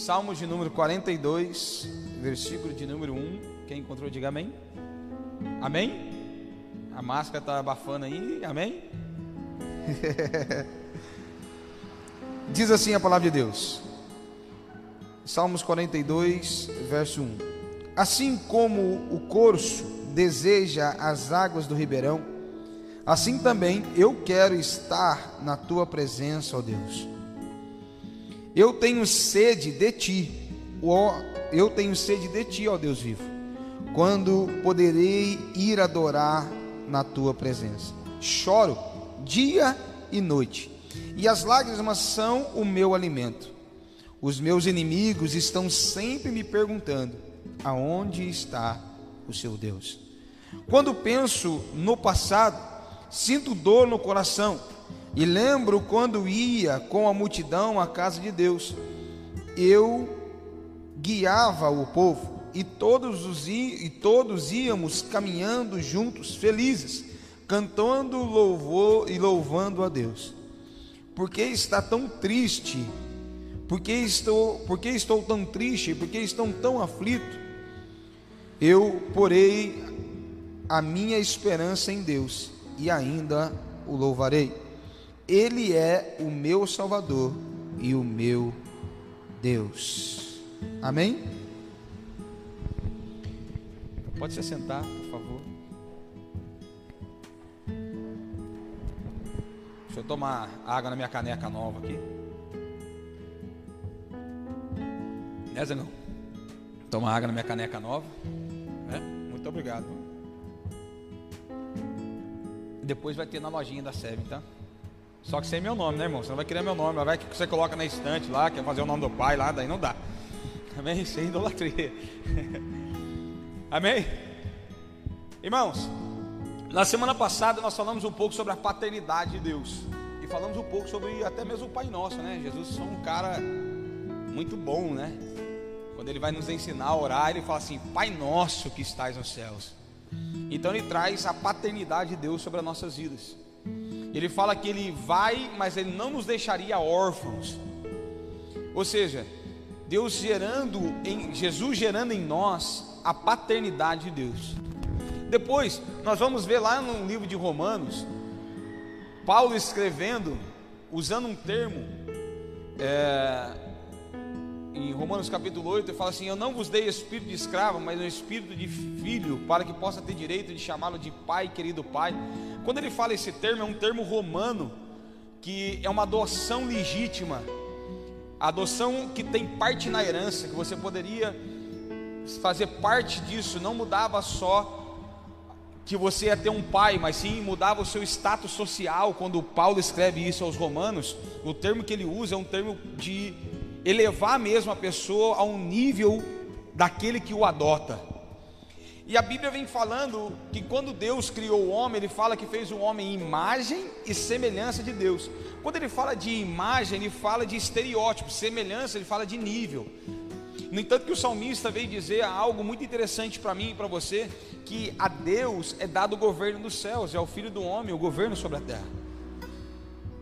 Salmos de número 42, versículo de número 1. Quem encontrou, diga amém. Amém? A máscara está abafando aí, amém? Diz assim a palavra de Deus. Salmos 42, verso 1. Assim como o corso deseja as águas do ribeirão, assim também eu quero estar na tua presença, ó Deus. Eu tenho sede de ti, ó, eu tenho sede de ti, ó Deus vivo. Quando poderei ir adorar na tua presença? Choro dia e noite, e as lágrimas são o meu alimento. Os meus inimigos estão sempre me perguntando: aonde está o seu Deus? Quando penso no passado, sinto dor no coração e lembro quando ia com a multidão à casa de Deus. Eu guiava o povo e todos, os, e todos íamos caminhando juntos, felizes, cantando louvor e louvando a Deus. Por que está tão triste? Por que estou, por que estou tão triste? Por que estou tão aflito? Eu porei a minha esperança em Deus e ainda o louvarei. Ele é o meu Salvador e o meu Deus. Amém? Pode se sentar, por favor. Deixa eu tomar água na minha caneca nova aqui. Né, Zé não? Tomar água na minha caneca nova. É? Muito obrigado. Depois vai ter na lojinha da Seven, tá? Só que sem meu nome, né, irmão? Você não vai querer meu nome. Vai que você coloca na estante lá, quer fazer o nome do pai lá, daí não dá. Amém? Sem idolatria. Amém? Irmãos, na semana passada nós falamos um pouco sobre a paternidade de Deus. E falamos um pouco sobre até mesmo o Pai Nosso, né? Jesus é um cara muito bom, né? Quando ele vai nos ensinar a orar, ele fala assim: Pai Nosso que estás nos céus. Então ele traz a paternidade de Deus sobre as nossas vidas. Ele fala que ele vai, mas ele não nos deixaria órfãos. Ou seja, Deus gerando em Jesus gerando em nós a paternidade de Deus. Depois, nós vamos ver lá no livro de Romanos, Paulo escrevendo, usando um termo, é, em Romanos capítulo 8, ele fala assim: Eu não vos dei espírito de escravo, mas um espírito de filho, para que possa ter direito de chamá-lo de pai, querido pai. Quando ele fala esse termo, é um termo romano, que é uma adoção legítima, adoção que tem parte na herança, que você poderia fazer parte disso, não mudava só que você ia ter um pai, mas sim mudava o seu status social. Quando Paulo escreve isso aos Romanos, o termo que ele usa é um termo de elevar mesmo a pessoa a um nível daquele que o adota. E a Bíblia vem falando que quando Deus criou o homem, ele fala que fez o homem imagem e semelhança de Deus. Quando ele fala de imagem, ele fala de estereótipo, semelhança, ele fala de nível. No entanto, que o salmista veio dizer algo muito interessante para mim e para você, que a Deus é dado o governo dos céus, é ao filho do homem o governo sobre a terra.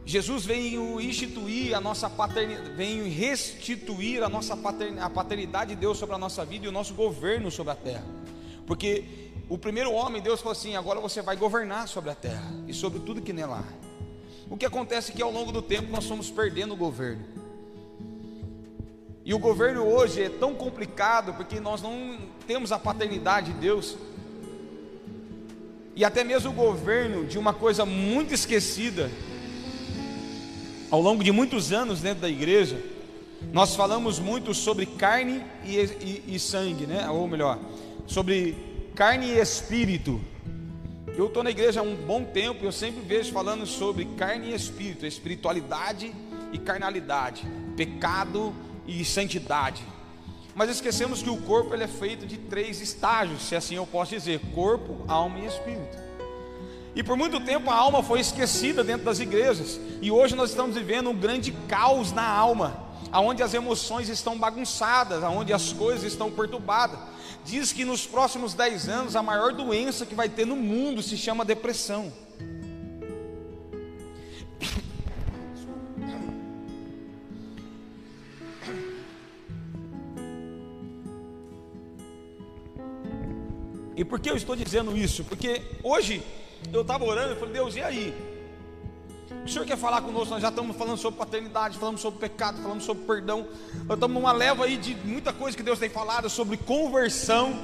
Jesus veio instituir a nossa paternidade, veio restituir a nossa paternidade, a paternidade de Deus sobre a nossa vida e o nosso governo sobre a terra. Porque o primeiro homem, Deus falou assim: agora você vai governar sobre a terra e sobre tudo que nela há. O que acontece é que ao longo do tempo nós fomos perdendo o governo. E o governo hoje é tão complicado porque nós não temos a paternidade de Deus. E até mesmo o governo de uma coisa muito esquecida, ao longo de muitos anos dentro da igreja, nós falamos muito sobre carne e, e, e sangue, né? ou melhor, sobre carne e espírito. Eu estou na igreja há um bom tempo e eu sempre vejo falando sobre carne e espírito, espiritualidade e carnalidade, pecado e santidade. Mas esquecemos que o corpo ele é feito de três estágios, se assim eu posso dizer: corpo, alma e espírito. E por muito tempo a alma foi esquecida dentro das igrejas. E hoje nós estamos vivendo um grande caos na alma, aonde as emoções estão bagunçadas, aonde as coisas estão perturbadas. Diz que nos próximos 10 anos a maior doença que vai ter no mundo se chama depressão. E por que eu estou dizendo isso? Porque hoje eu estava orando e falei, Deus, e aí? O Senhor quer falar conosco? Nós já estamos falando sobre paternidade, falamos sobre pecado, falamos sobre perdão. Nós estamos numa leva aí de muita coisa que Deus tem falado sobre conversão,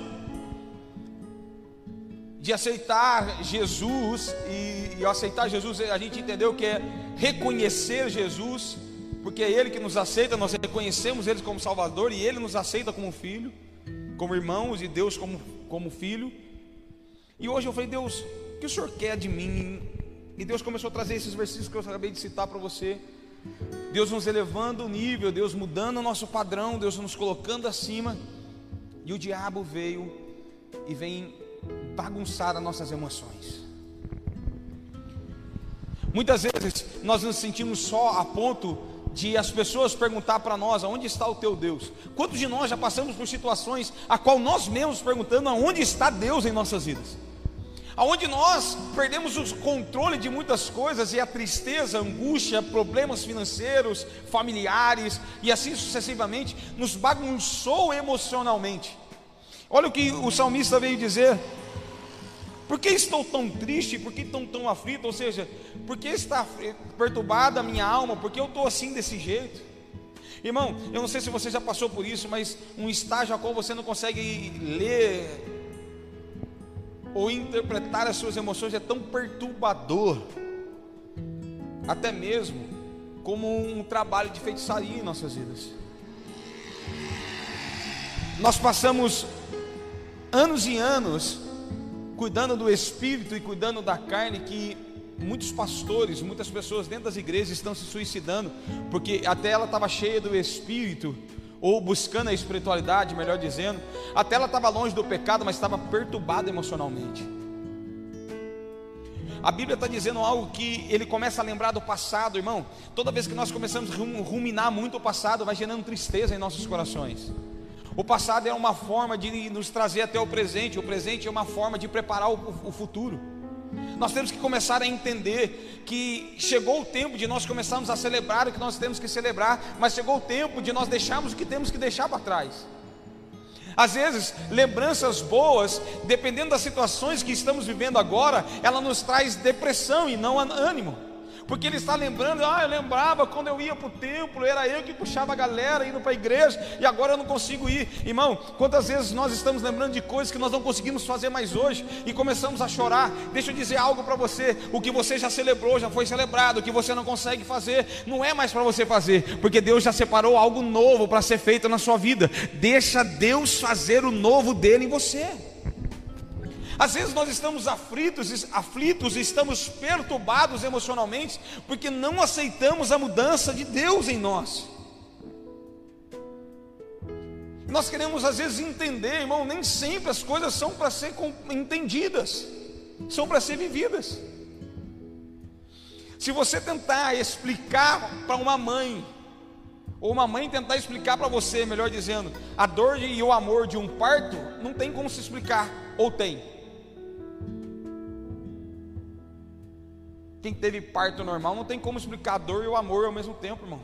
de aceitar Jesus. E, e aceitar Jesus, a gente entendeu que é reconhecer Jesus, porque é Ele que nos aceita, nós reconhecemos Ele como Salvador e Ele nos aceita como filho, como irmãos e Deus como, como filho. E hoje eu falei, Deus, que o Senhor quer de mim? E Deus começou a trazer esses versículos que eu acabei de citar para você. Deus nos elevando o nível, Deus mudando o nosso padrão, Deus nos colocando acima. E o diabo veio e vem bagunçar as nossas emoções. Muitas vezes nós nos sentimos só a ponto de as pessoas perguntar para nós aonde está o teu Deus. Quantos de nós já passamos por situações a qual nós mesmos perguntando aonde está Deus em nossas vidas? Aonde nós perdemos o controle de muitas coisas e a tristeza, a angústia, problemas financeiros, familiares e assim sucessivamente nos bagunçou emocionalmente. Olha o que o salmista veio dizer: por que estou tão triste? Por que estou tão aflito? Ou seja, por que está perturbada a minha alma? Por que eu estou assim desse jeito? Irmão, eu não sei se você já passou por isso, mas um estágio a qual você não consegue ler ou interpretar as suas emoções é tão perturbador, até mesmo como um trabalho de feitiçaria em nossas vidas. Nós passamos anos e anos cuidando do espírito e cuidando da carne que muitos pastores, muitas pessoas dentro das igrejas estão se suicidando, porque até ela estava cheia do espírito, ou buscando a espiritualidade, melhor dizendo, até ela estava longe do pecado, mas estava perturbada emocionalmente. A Bíblia está dizendo algo que ele começa a lembrar do passado, irmão. Toda vez que nós começamos a ruminar muito o passado, vai gerando tristeza em nossos corações. O passado é uma forma de nos trazer até o presente, o presente é uma forma de preparar o, futuro. Nós temos que começar a entender que chegou o tempo de nós começarmos a celebrar o que nós temos que celebrar, mas chegou o tempo de nós deixarmos o que temos que deixar para trás. Às vezes, lembranças boas, dependendo das situações que estamos vivendo agora, ela nos traz depressão e não ânimo. Porque ele está lembrando, ah, eu lembrava quando eu ia para o templo, era eu que puxava a galera indo para a igreja, e agora eu não consigo ir. Irmão, quantas vezes nós estamos lembrando de coisas que nós não conseguimos fazer mais hoje e começamos a chorar? Deixa eu dizer algo para você: o que você já celebrou, já foi celebrado, o que você não consegue fazer, não é mais para você fazer, porque Deus já separou algo novo para ser feito na sua vida. Deixa Deus fazer o novo dele em você. Às vezes nós estamos aflitos, aflitos, estamos perturbados emocionalmente, porque não aceitamos a mudança de Deus em nós. Nós queremos às vezes entender, irmão, nem sempre as coisas são para ser entendidas, são para ser vividas. Se você tentar explicar para uma mãe, ou uma mãe tentar explicar para você, melhor dizendo, a dor e o amor de um parto, não tem como se explicar, ou tem. Quem teve parto normal não tem como explicar a dor e o amor ao mesmo tempo, irmão.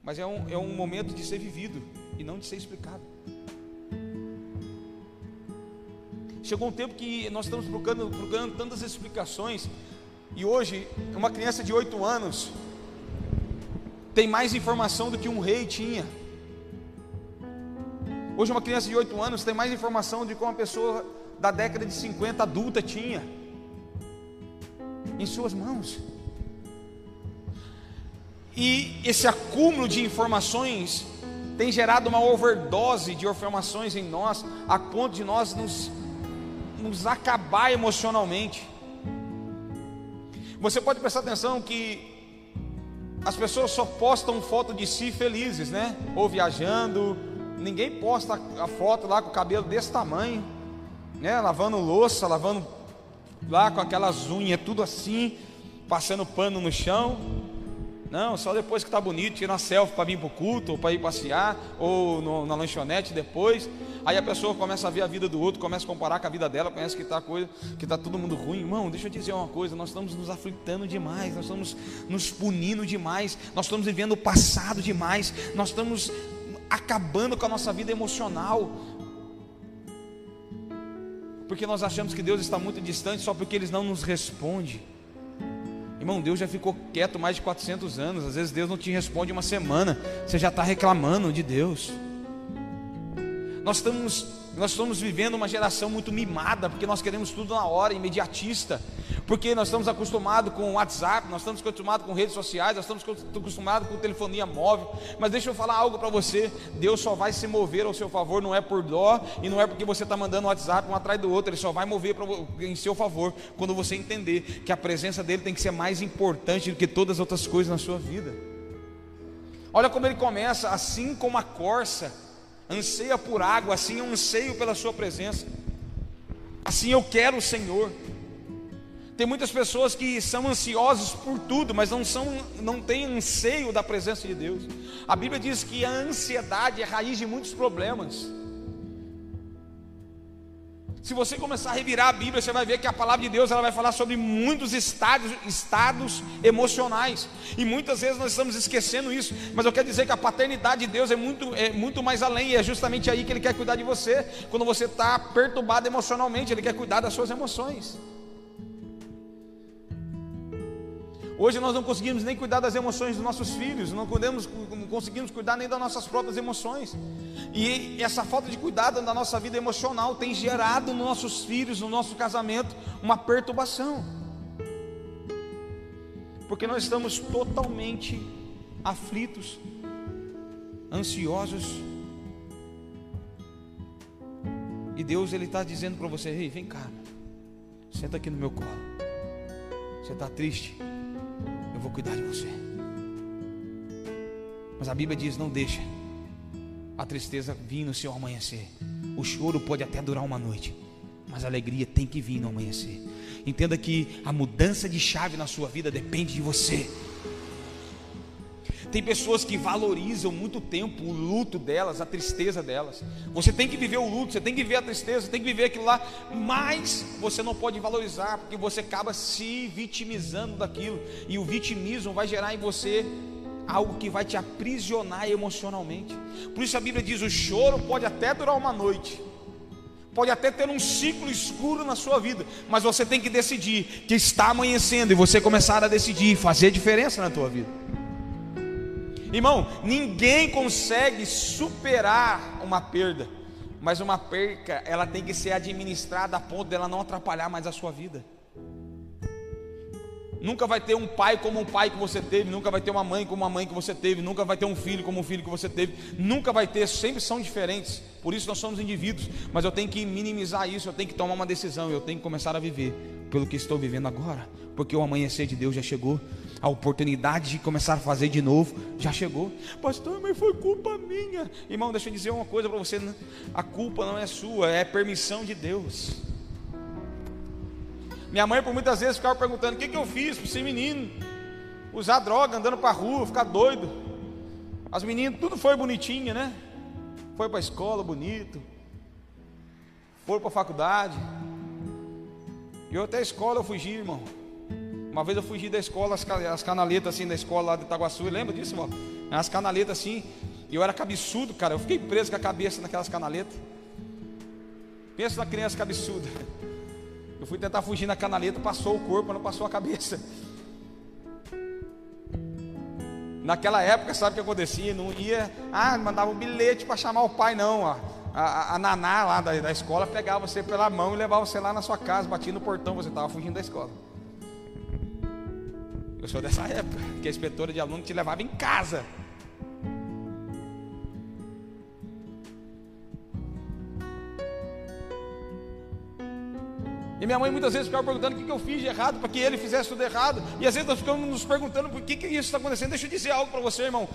Mas é um, é um momento de ser vivido e não de ser explicado. Chegou um tempo que nós estamos procurando, procurando tantas explicações, e hoje, uma criança de 8 anos tem mais informação do que um rei tinha. Hoje, uma criança de 8 anos tem mais informação do que uma pessoa da década de 50 adulta tinha em suas mãos. E esse acúmulo de informações tem gerado uma overdose de informações em nós, a ponto de nós nos, nos acabar emocionalmente. Você pode prestar atenção que as pessoas só postam foto de si felizes, né? Ou viajando, ninguém posta a foto lá com o cabelo desse tamanho, né? Lavando louça, lavando lá com aquelas unhas, tudo assim, passando pano no chão. Não, só depois que está bonito, tira uma selfie para vir para o culto, ou para ir passear, ou no, na lanchonete depois. Aí a pessoa começa a ver a vida do outro, começa a comparar com a vida dela, conhece que está coisa, que está todo mundo ruim. Irmão, deixa eu dizer uma coisa, nós estamos nos aflitando demais, nós estamos nos punindo demais, nós estamos vivendo o passado demais, nós estamos acabando com a nossa vida emocional. Porque nós achamos que Deus está muito distante só porque Ele não nos responde. Irmão, Deus já ficou quieto mais de 400 anos. Às vezes Deus não te responde uma semana, você já está reclamando de Deus. Nós estamos, nós estamos vivendo uma geração muito mimada, porque nós queremos tudo na hora, imediatista porque nós estamos acostumados com o WhatsApp, nós estamos acostumados com redes sociais, nós estamos acostumados com telefonia móvel. Mas deixa eu falar algo para você: Deus só vai se mover ao seu favor, não é por dó e não é porque você está mandando o WhatsApp um atrás do outro, Ele só vai mover em seu favor quando você entender que a presença dele tem que ser mais importante do que todas as outras coisas na sua vida. Olha como ele começa, assim como a corça anseia por água, assim eu anseio pela sua presença. Assim eu quero o Senhor. Tem muitas pessoas que são ansiosas por tudo, mas não são, não têm anseio da presença de Deus. A Bíblia diz que a ansiedade é raiz de muitos problemas. Se você começar a revirar a Bíblia, você vai ver que a palavra de Deus ela vai falar sobre muitos estados, estados emocionais. E muitas vezes nós estamos esquecendo isso. Mas eu quero dizer que a paternidade de Deus é muito, é muito mais além. E é justamente aí que Ele quer cuidar de você. Quando você está perturbado emocionalmente, Ele quer cuidar das suas emoções. Hoje nós não conseguimos nem cuidar das emoções dos nossos filhos, não, podemos, não conseguimos cuidar nem das nossas próprias emoções. E essa falta de cuidado da nossa vida emocional tem gerado nos nossos filhos, no nosso casamento, uma perturbação. Porque nós estamos totalmente aflitos, ansiosos. E Deus ele está dizendo para você: Ei, vem cá, senta aqui no meu colo. Você está triste? Vou cuidar de você. Mas a Bíblia diz: não deixa a tristeza vir no seu amanhecer. O choro pode até durar uma noite, mas a alegria tem que vir no amanhecer. Entenda que a mudança de chave na sua vida depende de você. Tem pessoas que valorizam muito tempo o luto delas, a tristeza delas. Você tem que viver o luto, você tem que viver a tristeza, você tem que viver aquilo lá, mas você não pode valorizar, porque você acaba se vitimizando daquilo, e o vitimismo vai gerar em você algo que vai te aprisionar emocionalmente. Por isso a Bíblia diz: o choro pode até durar uma noite, pode até ter um ciclo escuro na sua vida, mas você tem que decidir que está amanhecendo e você começar a decidir fazer diferença na tua vida. Irmão, ninguém consegue superar uma perda, mas uma perca, ela tem que ser administrada a ponto dela não atrapalhar mais a sua vida. Nunca vai ter um pai como um pai que você teve, nunca vai ter uma mãe como uma mãe que você teve, nunca vai ter um filho como um filho que você teve, nunca vai ter, sempre são diferentes. Por isso nós somos indivíduos, mas eu tenho que minimizar isso, eu tenho que tomar uma decisão, eu tenho que começar a viver pelo que estou vivendo agora, porque o amanhecer de Deus já chegou a oportunidade de começar a fazer de novo já chegou. Pastor, mas foi culpa minha. Irmão, deixa eu dizer uma coisa para você: né? a culpa não é sua, é permissão de Deus. Minha mãe, por muitas vezes, ficava perguntando: o que, que eu fiz para esse menino usar droga, andando para a rua, ficar doido. As meninas, tudo foi bonitinho, né? Foi para a escola bonito, foram para a faculdade. Eu até a escola eu fugi, irmão. Uma vez eu fugi da escola, as, as canaletas assim da escola lá de Itaguaçu, lembra disso, irmão? As canaletas assim, e eu era cabeçudo, cara. Eu fiquei preso com a cabeça naquelas canaletas. Pensa na criança cabeçuda. Eu fui tentar fugir na canaleta, passou o corpo, não passou a cabeça. Naquela época, sabe o que acontecia? Não ia, ah, mandava um bilhete para chamar o pai, não. A, a, a naná lá da, da escola pegava você pela mão e levava você lá na sua casa, batia no portão, você estava fugindo da escola. Eu sou dessa época, que a inspetora de aluno te levava em casa. E minha mãe muitas vezes ficava perguntando o que, eu fiz de errado para que ele fizesse tudo errado. E às vezes nós ficamos nos perguntando por que, que isso está acontecendo. Deixa eu dizer algo para você, irmão.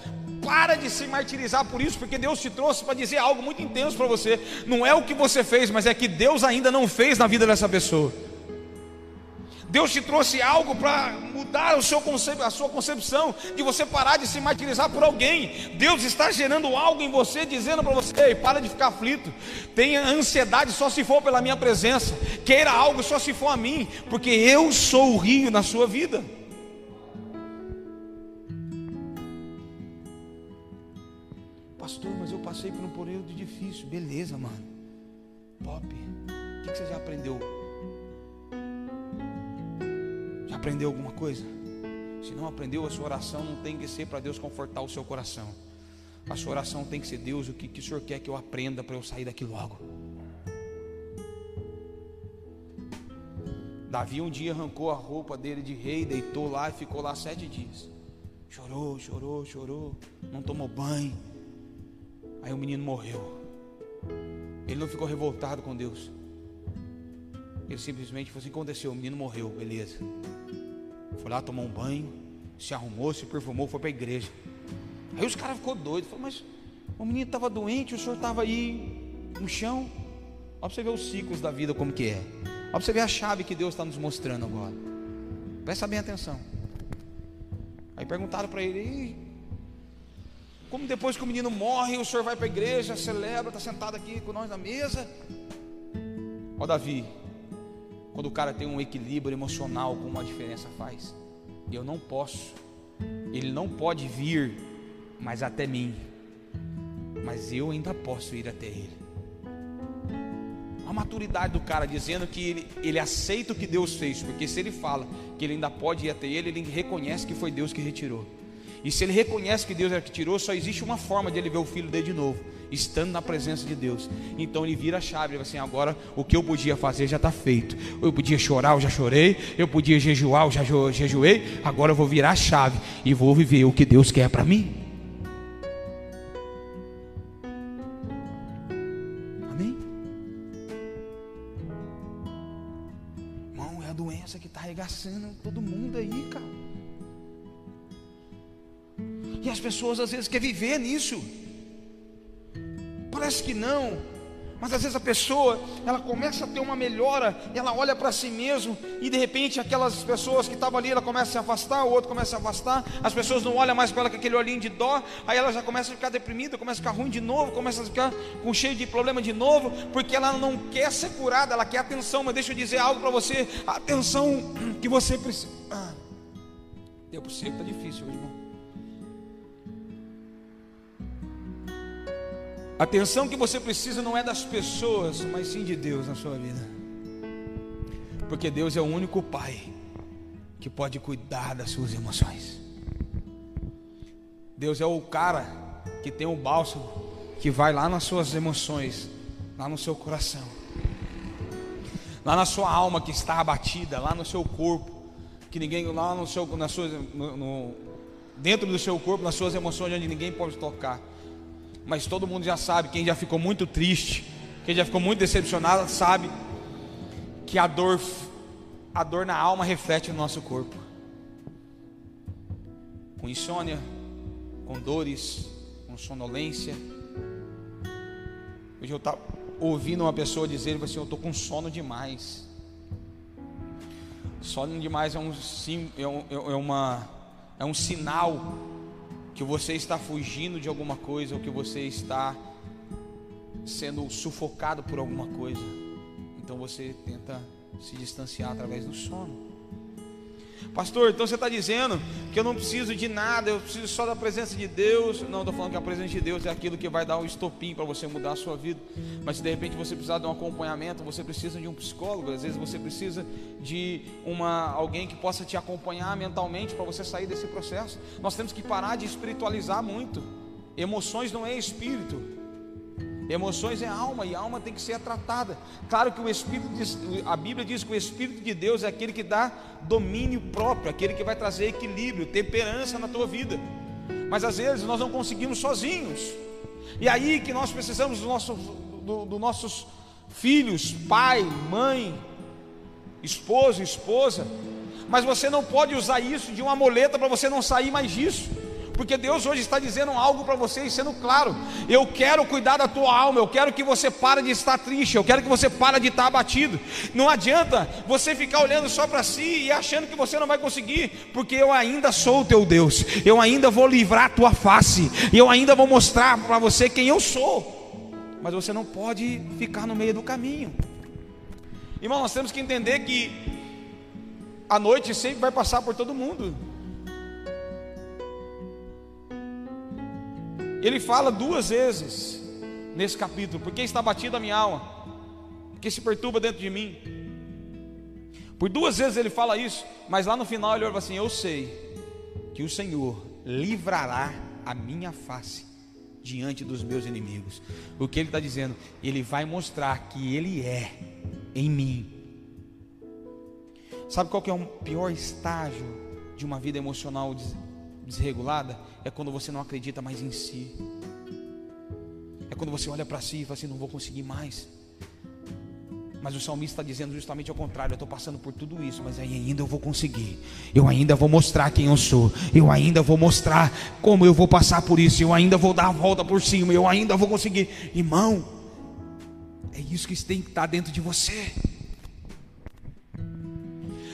Para de se martirizar por isso, porque Deus te trouxe para dizer algo muito intenso para você. Não é o que você fez, mas é que Deus ainda não fez na vida dessa pessoa. Deus te trouxe algo para mudar o seu concep a sua concepção, de você parar de se martirizar por alguém. Deus está gerando algo em você, dizendo para você: Ei, para de ficar aflito. Tenha ansiedade só se for pela minha presença. Queira algo só se for a mim, porque eu sou o rio na sua vida. Pastor, mas eu passei por um período difícil. Beleza, mano. Pop. O que você já aprendeu? Aprendeu alguma coisa? Se não aprendeu, a sua oração não tem que ser para Deus confortar o seu coração. A sua oração tem que ser: Deus, o que, que o Senhor quer que eu aprenda para eu sair daqui logo? Davi um dia arrancou a roupa dele de rei, deitou lá e ficou lá sete dias. Chorou, chorou, chorou, não tomou banho. Aí o menino morreu. Ele não ficou revoltado com Deus. Ele simplesmente falou assim: aconteceu? O menino morreu, beleza. Foi lá, tomou um banho, se arrumou, se perfumou, foi para a igreja. Aí os caras ficou doidos. Falou, mas o menino estava doente, o senhor estava aí no chão. Olha para você ver os ciclos da vida como que é. Olha para você ver a chave que Deus está nos mostrando agora. Presta bem atenção. Aí perguntaram para ele, como depois que o menino morre, o senhor vai para a igreja, celebra, está sentado aqui com nós na mesa. Ó Davi, quando o cara tem um equilíbrio emocional, como uma diferença faz. Eu não posso, ele não pode vir, mas até mim. Mas eu ainda posso ir até ele a maturidade do cara dizendo que ele, ele aceita o que Deus fez, porque se ele fala que ele ainda pode ir até ele, ele reconhece que foi Deus que retirou. E se ele reconhece que Deus é que tirou, só existe uma forma de ele ver o filho dele de novo, estando na presença de Deus. Então ele vira a chave, ele assim: agora o que eu podia fazer já está feito. Eu podia chorar, eu já chorei. Eu podia jejuar, eu já jejuei. Agora eu vou virar a chave e vou viver o que Deus quer para mim. Pessoas às vezes querem viver nisso. Parece que não, mas às vezes a pessoa, ela começa a ter uma melhora, ela olha para si mesmo e de repente aquelas pessoas que estavam ali, ela começa a se afastar, o outro começa a se afastar, as pessoas não olham mais para ela com aquele olhinho de dó, aí ela já começa a ficar deprimida, começa a ficar ruim de novo, começa a ficar com cheio de problema de novo, porque ela não quer ser curada, ela quer atenção, mas deixa eu dizer algo para você, atenção que você precisa. Ah, tempo seco está difícil hoje, irmão. A atenção que você precisa não é das pessoas, mas sim de Deus na sua vida. Porque Deus é o único Pai que pode cuidar das suas emoções. Deus é o cara que tem o bálsamo que vai lá nas suas emoções, lá no seu coração, lá na sua alma que está abatida, lá no seu corpo, que ninguém lá no seu, no, no, dentro do seu corpo, nas suas emoções onde ninguém pode tocar mas todo mundo já sabe, quem já ficou muito triste, quem já ficou muito decepcionado, sabe que a dor, a dor na alma reflete no nosso corpo. Com insônia, com dores, com sonolência. Hoje eu estava ouvindo uma pessoa dizer assim, eu estou com sono demais. Sono demais é um, é, um, é, uma, é um sinal que você está fugindo de alguma coisa ou que você está sendo sufocado por alguma coisa. Então você tenta se distanciar através do sono. Pastor, então você está dizendo que eu não preciso de nada, eu preciso só da presença de Deus. Não, estou falando que a presença de Deus é aquilo que vai dar um estopim para você mudar a sua vida. Mas se de repente você precisar de um acompanhamento, você precisa de um psicólogo, às vezes você precisa de uma alguém que possa te acompanhar mentalmente para você sair desse processo. Nós temos que parar de espiritualizar muito. Emoções não é espírito. Emoções é alma e a alma tem que ser tratada. Claro que o Espírito, diz, a Bíblia diz que o Espírito de Deus é aquele que dá domínio próprio, aquele que vai trazer equilíbrio, temperança na tua vida. Mas às vezes nós não conseguimos sozinhos. E aí que nós precisamos dos nossos, do, do nossos filhos, pai, mãe, esposo, esposa. Mas você não pode usar isso de uma moleta para você não sair mais disso. Porque Deus hoje está dizendo algo para você e sendo claro: eu quero cuidar da tua alma, eu quero que você pare de estar triste, eu quero que você pare de estar abatido. Não adianta você ficar olhando só para si e achando que você não vai conseguir, porque eu ainda sou o teu Deus, eu ainda vou livrar a tua face, eu ainda vou mostrar para você quem eu sou. Mas você não pode ficar no meio do caminho. Irmão, nós temos que entender que a noite sempre vai passar por todo mundo. Ele fala duas vezes nesse capítulo, porque está batida a minha alma. que se perturba dentro de mim. Por duas vezes ele fala isso, mas lá no final ele olha assim: Eu sei que o Senhor livrará a minha face diante dos meus inimigos. O que ele está dizendo? Ele vai mostrar que ele é em mim. Sabe qual que é o pior estágio de uma vida emocional desregulada? É quando você não acredita mais em si. É quando você olha para si e fala assim: não vou conseguir mais. Mas o salmista está dizendo justamente ao contrário: eu estou passando por tudo isso, mas ainda eu vou conseguir. Eu ainda vou mostrar quem eu sou. Eu ainda vou mostrar como eu vou passar por isso. Eu ainda vou dar a volta por cima. Eu ainda vou conseguir. Irmão, é isso que tem que estar dentro de você.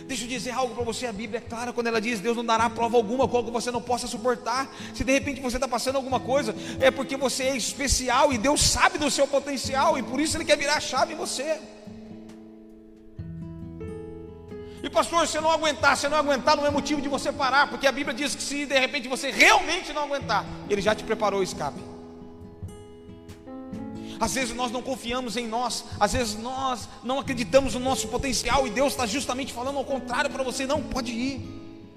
Deixa eu dizer algo para você, a Bíblia é clara quando ela diz: Deus não dará prova alguma, qual que você não possa suportar. Se de repente você está passando alguma coisa, é porque você é especial e Deus sabe do seu potencial e por isso Ele quer virar a chave em você. E pastor, se não aguentar, se não aguentar, não é motivo de você parar, porque a Bíblia diz que se de repente você realmente não aguentar, Ele já te preparou o escape. Às vezes nós não confiamos em nós, às vezes nós não acreditamos no nosso potencial e Deus está justamente falando ao contrário para você: não pode ir.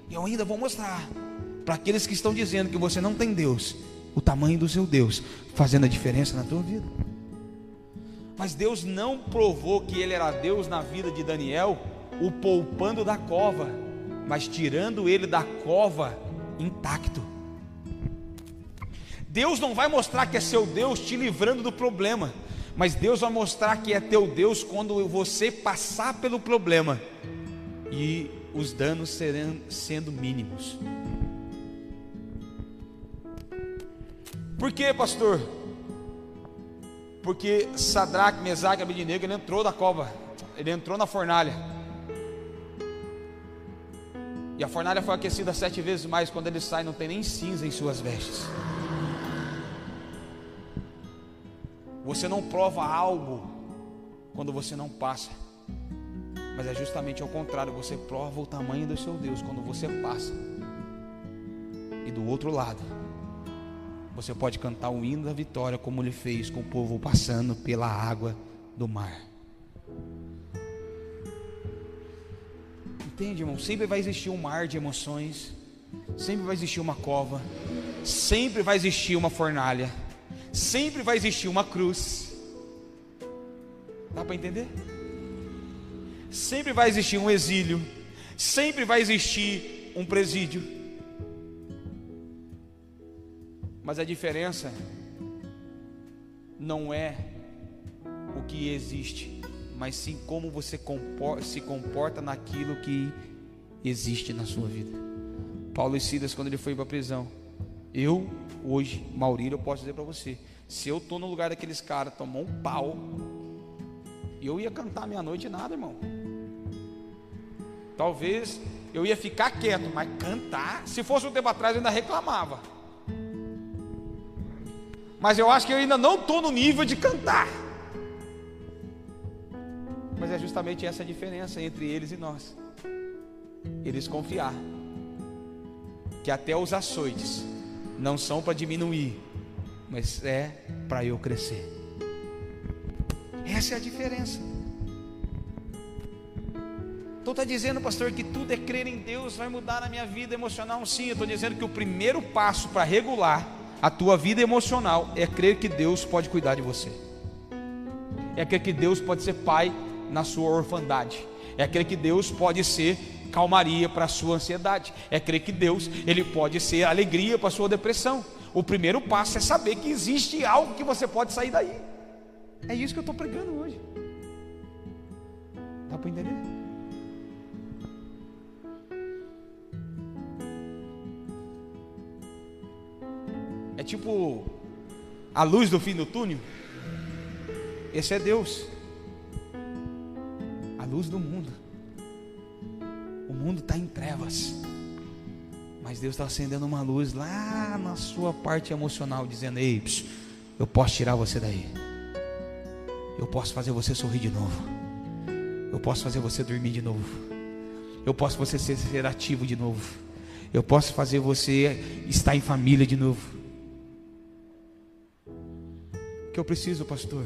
E eu ainda vou mostrar para aqueles que estão dizendo que você não tem Deus, o tamanho do seu Deus fazendo a diferença na tua vida. Mas Deus não provou que Ele era Deus na vida de Daniel o poupando da cova, mas tirando ele da cova intacto. Deus não vai mostrar que é seu Deus te livrando do problema, mas Deus vai mostrar que é teu Deus quando você passar pelo problema e os danos serão sendo mínimos. Por quê, pastor? Porque Sadraque, Mesaque Abednego, ele entrou da cova, ele entrou na fornalha. E a fornalha foi aquecida sete vezes mais. Quando ele sai, não tem nem cinza em suas vestes. Você não prova algo quando você não passa. Mas é justamente ao contrário, você prova o tamanho do seu Deus quando você passa. E do outro lado, você pode cantar o hino da vitória, como ele fez com o povo passando pela água do mar. Entende, irmão? Sempre vai existir um mar de emoções, sempre vai existir uma cova, sempre vai existir uma fornalha, sempre vai existir uma cruz. Dá para entender? Sempre vai existir um exílio, sempre vai existir um presídio. Mas a diferença não é o que existe, mas sim como você se comporta naquilo que existe na sua vida. Paulo e Silas, quando ele foi para a prisão, eu, hoje, Maurílio, eu posso dizer para você: se eu estou no lugar daqueles caras, tomou um pau, eu ia cantar meia-noite nada, irmão. Talvez eu ia ficar quieto, mas cantar, se fosse um tempo atrás, eu ainda reclamava. Mas eu acho que eu ainda não estou no nível de cantar. Mas é justamente essa a diferença entre eles e nós. Eles confiar que até os açoites não são para diminuir, mas é para eu crescer. Essa é a diferença. Então está dizendo, pastor, que tudo é crer em Deus, vai mudar a minha vida emocional? Sim, eu estou dizendo que o primeiro passo para regular a tua vida emocional é crer que Deus pode cuidar de você. É crer que Deus pode ser pai na sua orfandade. É crer que Deus pode ser calmaria para a sua ansiedade. É crer que Deus, ele pode ser alegria para a sua depressão. O primeiro passo é saber que existe algo que você pode sair daí. É isso que eu estou pregando hoje. Dá para entender? É tipo a luz do fim do túnel. Esse é Deus luz do mundo. O mundo está em trevas. Mas Deus está acendendo uma luz lá na sua parte emocional, dizendo: Ei, psiu, eu posso tirar você daí. Eu posso fazer você sorrir de novo. Eu posso fazer você dormir de novo. Eu posso você ser, ser ativo de novo. Eu posso fazer você estar em família de novo. O que eu preciso, pastor?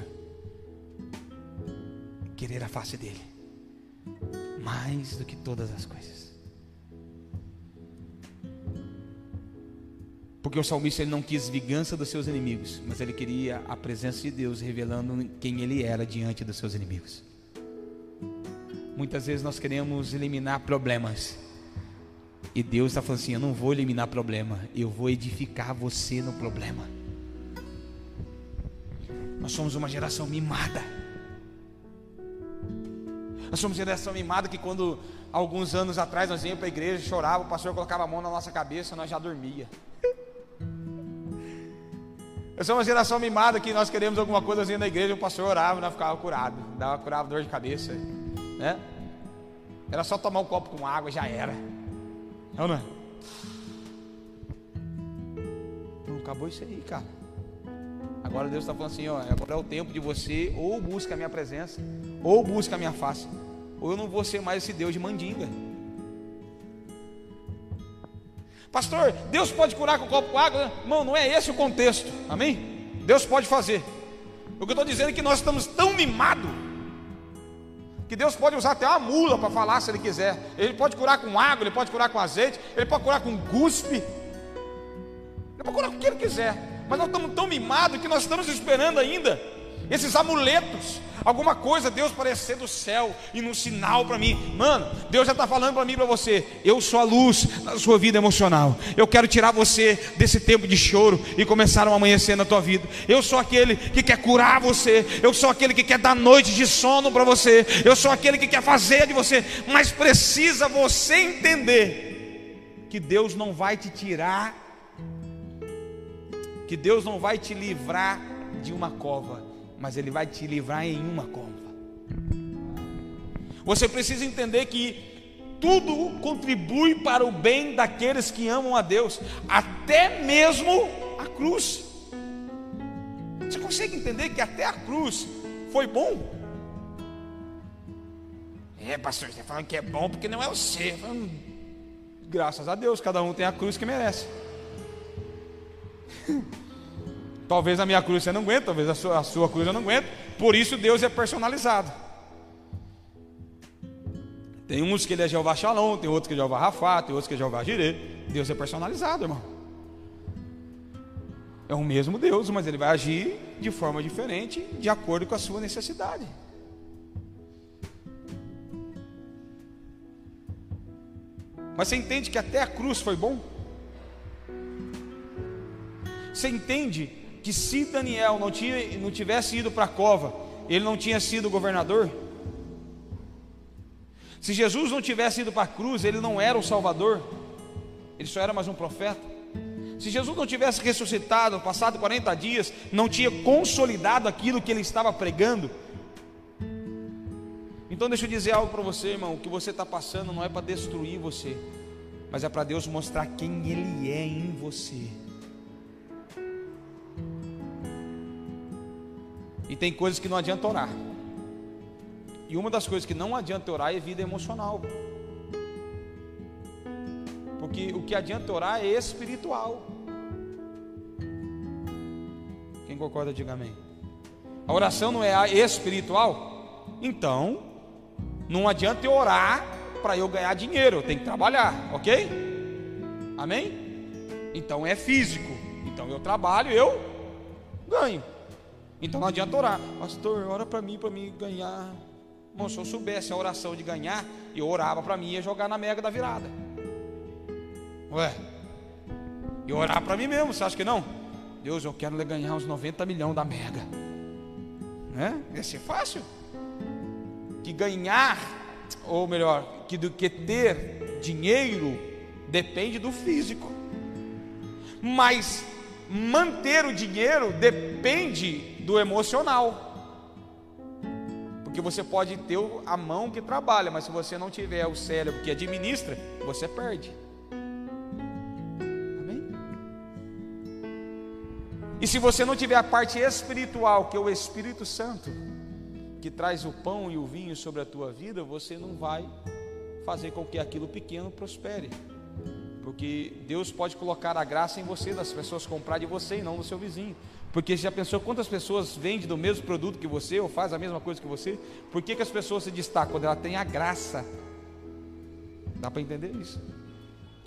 querer a face dele, mais do que todas as coisas. Porque o salmista ele não quis vingança dos seus inimigos, mas ele queria a presença de Deus revelando quem ele era diante dos seus inimigos. Muitas vezes nós queremos eliminar problemas. E Deus está falando assim: Eu não vou eliminar problema, eu vou edificar você no problema. Nós somos uma geração mimada. Nós somos uma geração mimada que quando alguns anos atrás nós íamos para a igreja, chorava, o pastor colocava a mão na nossa cabeça, nós já dormia. Eu sou uma geração mimada que nós queremos alguma coisa assim na igreja, o pastor orava, nós ficava curado, dava curava dor de cabeça, né? Era só tomar um copo com água, já era. Não, não é? Não acabou isso aí, cara. Agora Deus está falando assim, ó, agora é o tempo de você ou busca a minha presença, ou busca a minha face, ou eu não vou ser mais esse Deus de mandinga. Pastor, Deus pode curar com um copo com água? Irmão, não é esse o contexto, amém? Deus pode fazer. O que eu estou dizendo é que nós estamos tão mimados que Deus pode usar até uma mula para falar se Ele quiser. Ele pode curar com água, Ele pode curar com azeite, Ele pode curar com guspe, Ele pode curar com o que Ele quiser. Mas nós estamos tão mimados que nós estamos esperando ainda esses amuletos, alguma coisa Deus parecer do céu e num sinal para mim. Mano, Deus já está falando para mim, para você. Eu sou a luz da sua vida emocional. Eu quero tirar você desse tempo de choro e começar um amanhecer na tua vida. Eu sou aquele que quer curar você. Eu sou aquele que quer dar noite de sono para você. Eu sou aquele que quer fazer de você. Mas precisa você entender que Deus não vai te tirar que Deus não vai te livrar de uma cova, mas Ele vai te livrar em uma cova. Você precisa entender que tudo contribui para o bem daqueles que amam a Deus, até mesmo a cruz. Você consegue entender que até a cruz foi bom? É, pastor, você está falando que é bom porque não é o ser. Graças a Deus, cada um tem a cruz que merece. Talvez a minha cruz você não aguenta, talvez a sua, a sua cruz eu não aguento. Por isso Deus é personalizado. Tem uns que ele é Jeová Shalom, tem outros que é Jeová Rafá, tem outros que é Jeová Jireh. Deus é personalizado, irmão. É o mesmo Deus, mas ele vai agir de forma diferente, de acordo com a sua necessidade. Mas você entende que até a cruz foi bom? Você entende que se Daniel não, tinha, não tivesse ido para a cova, ele não tinha sido governador? Se Jesus não tivesse ido para a cruz, ele não era o Salvador, ele só era mais um profeta. Se Jesus não tivesse ressuscitado, passado 40 dias, não tinha consolidado aquilo que ele estava pregando. Então deixa eu dizer algo para você, irmão: o que você está passando não é para destruir você, mas é para Deus mostrar quem Ele é em você. E tem coisas que não adianta orar. E uma das coisas que não adianta orar é vida emocional. Porque o que adianta orar é espiritual. Quem concorda, diga amém. A oração não é espiritual? Então, não adianta eu orar para eu ganhar dinheiro, eu tenho que trabalhar, ok? Amém? Então é físico. Então eu trabalho, eu ganho. Então não adianta orar, pastor, ora para mim, para mim ganhar. Bom, se eu soubesse a oração de ganhar, eu orava para mim e ia jogar na mega da virada. Ué, e orar para mim mesmo, você acha que não? Deus, eu quero ganhar uns 90 milhões da mega. Né? Ia ser fácil. Que ganhar, ou melhor, que do que ter dinheiro depende do físico. Mas manter o dinheiro depende do emocional. Porque você pode ter a mão que trabalha, mas se você não tiver o cérebro que administra, você perde. E se você não tiver a parte espiritual, que é o Espírito Santo, que traz o pão e o vinho sobre a tua vida, você não vai fazer com que aquilo pequeno prospere. Porque Deus pode colocar a graça em você, das pessoas comprar de você e não do seu vizinho. Porque já pensou quantas pessoas vendem do mesmo produto que você ou faz a mesma coisa que você? Por que, que as pessoas se destacam? Quando ela tem a graça. Dá para entender isso?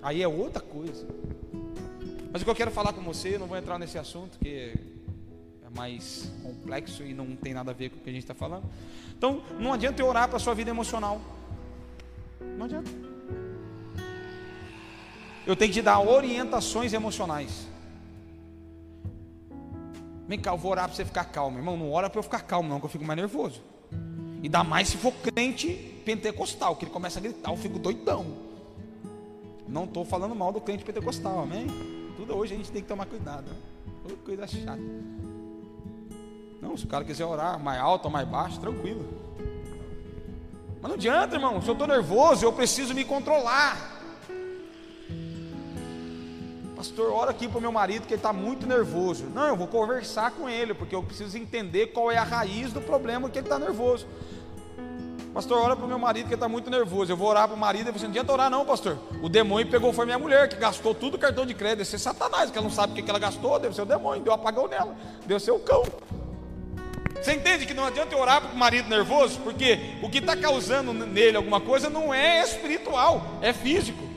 Aí é outra coisa. Mas o que eu quero falar com você, não vou entrar nesse assunto, que é mais complexo e não tem nada a ver com o que a gente está falando. Então, não adianta eu orar para a sua vida emocional. Não adianta. Eu tenho que te dar orientações emocionais. Vem cá, eu vou orar para você ficar calmo. Irmão, não ora para eu ficar calmo, não, que eu fico mais nervoso. E dá mais se for crente pentecostal, que ele começa a gritar, eu fico doidão. Não estou falando mal do crente pentecostal, amém? Tudo hoje a gente tem que tomar cuidado. Né? Coisa chata. Não, se o cara quiser orar mais alto ou mais baixo, tranquilo. Mas não adianta, irmão. Se eu estou nervoso, eu preciso me controlar. Pastor, ora aqui para o meu marido que ele está muito nervoso. Não, eu vou conversar com ele, porque eu preciso entender qual é a raiz do problema que ele está nervoso. Pastor, ora para o meu marido que está muito nervoso. Eu vou orar para o marido e você não adianta orar, não, pastor. O demônio pegou, foi minha mulher, que gastou tudo o cartão de crédito. Deve ser Satanás, que ela não sabe o que, ela gastou, deve ser o demônio, deu apagão nela, deu ser o cão. Você entende que não adianta orar para o marido nervoso, porque o que está causando nele alguma coisa não é espiritual, é físico.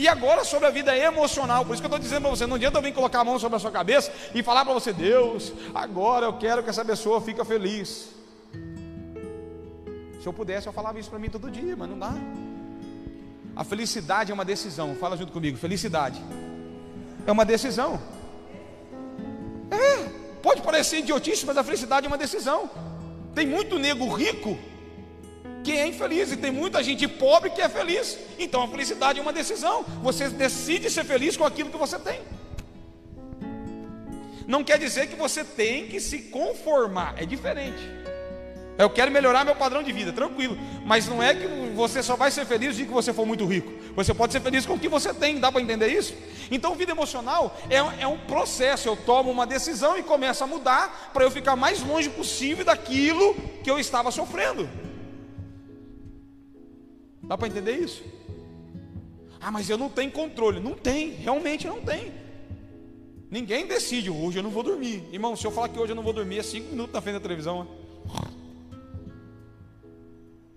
E agora sobre a vida emocional, por isso que eu estou dizendo para você, não adianta eu vir colocar a mão sobre a sua cabeça e falar para você, Deus, agora eu quero que essa pessoa fique feliz. Se eu pudesse, eu falava isso para mim todo dia, mas não dá. A felicidade é uma decisão. Fala junto comigo, felicidade é uma decisão. É, pode parecer idiotice, mas a felicidade é uma decisão. Tem muito nego rico que é infeliz, e tem muita gente pobre que é feliz. Então a felicidade é uma decisão. Você decide ser feliz com aquilo que você tem. Não quer dizer que você tem que se conformar, é diferente. Eu quero melhorar meu padrão de vida, tranquilo. Mas não é que você só vai ser feliz de que você for muito rico. Você pode ser feliz com o que você tem, dá para entender isso? Então, vida emocional é, é um processo. Eu tomo uma decisão e começo a mudar para eu ficar mais longe possível daquilo que eu estava sofrendo. Dá para entender isso? Ah, mas eu não tenho controle. Não tem, realmente não tem. Ninguém decide, hoje eu não vou dormir. Irmão, se eu falar que hoje eu não vou dormir, é cinco minutos na frente da televisão.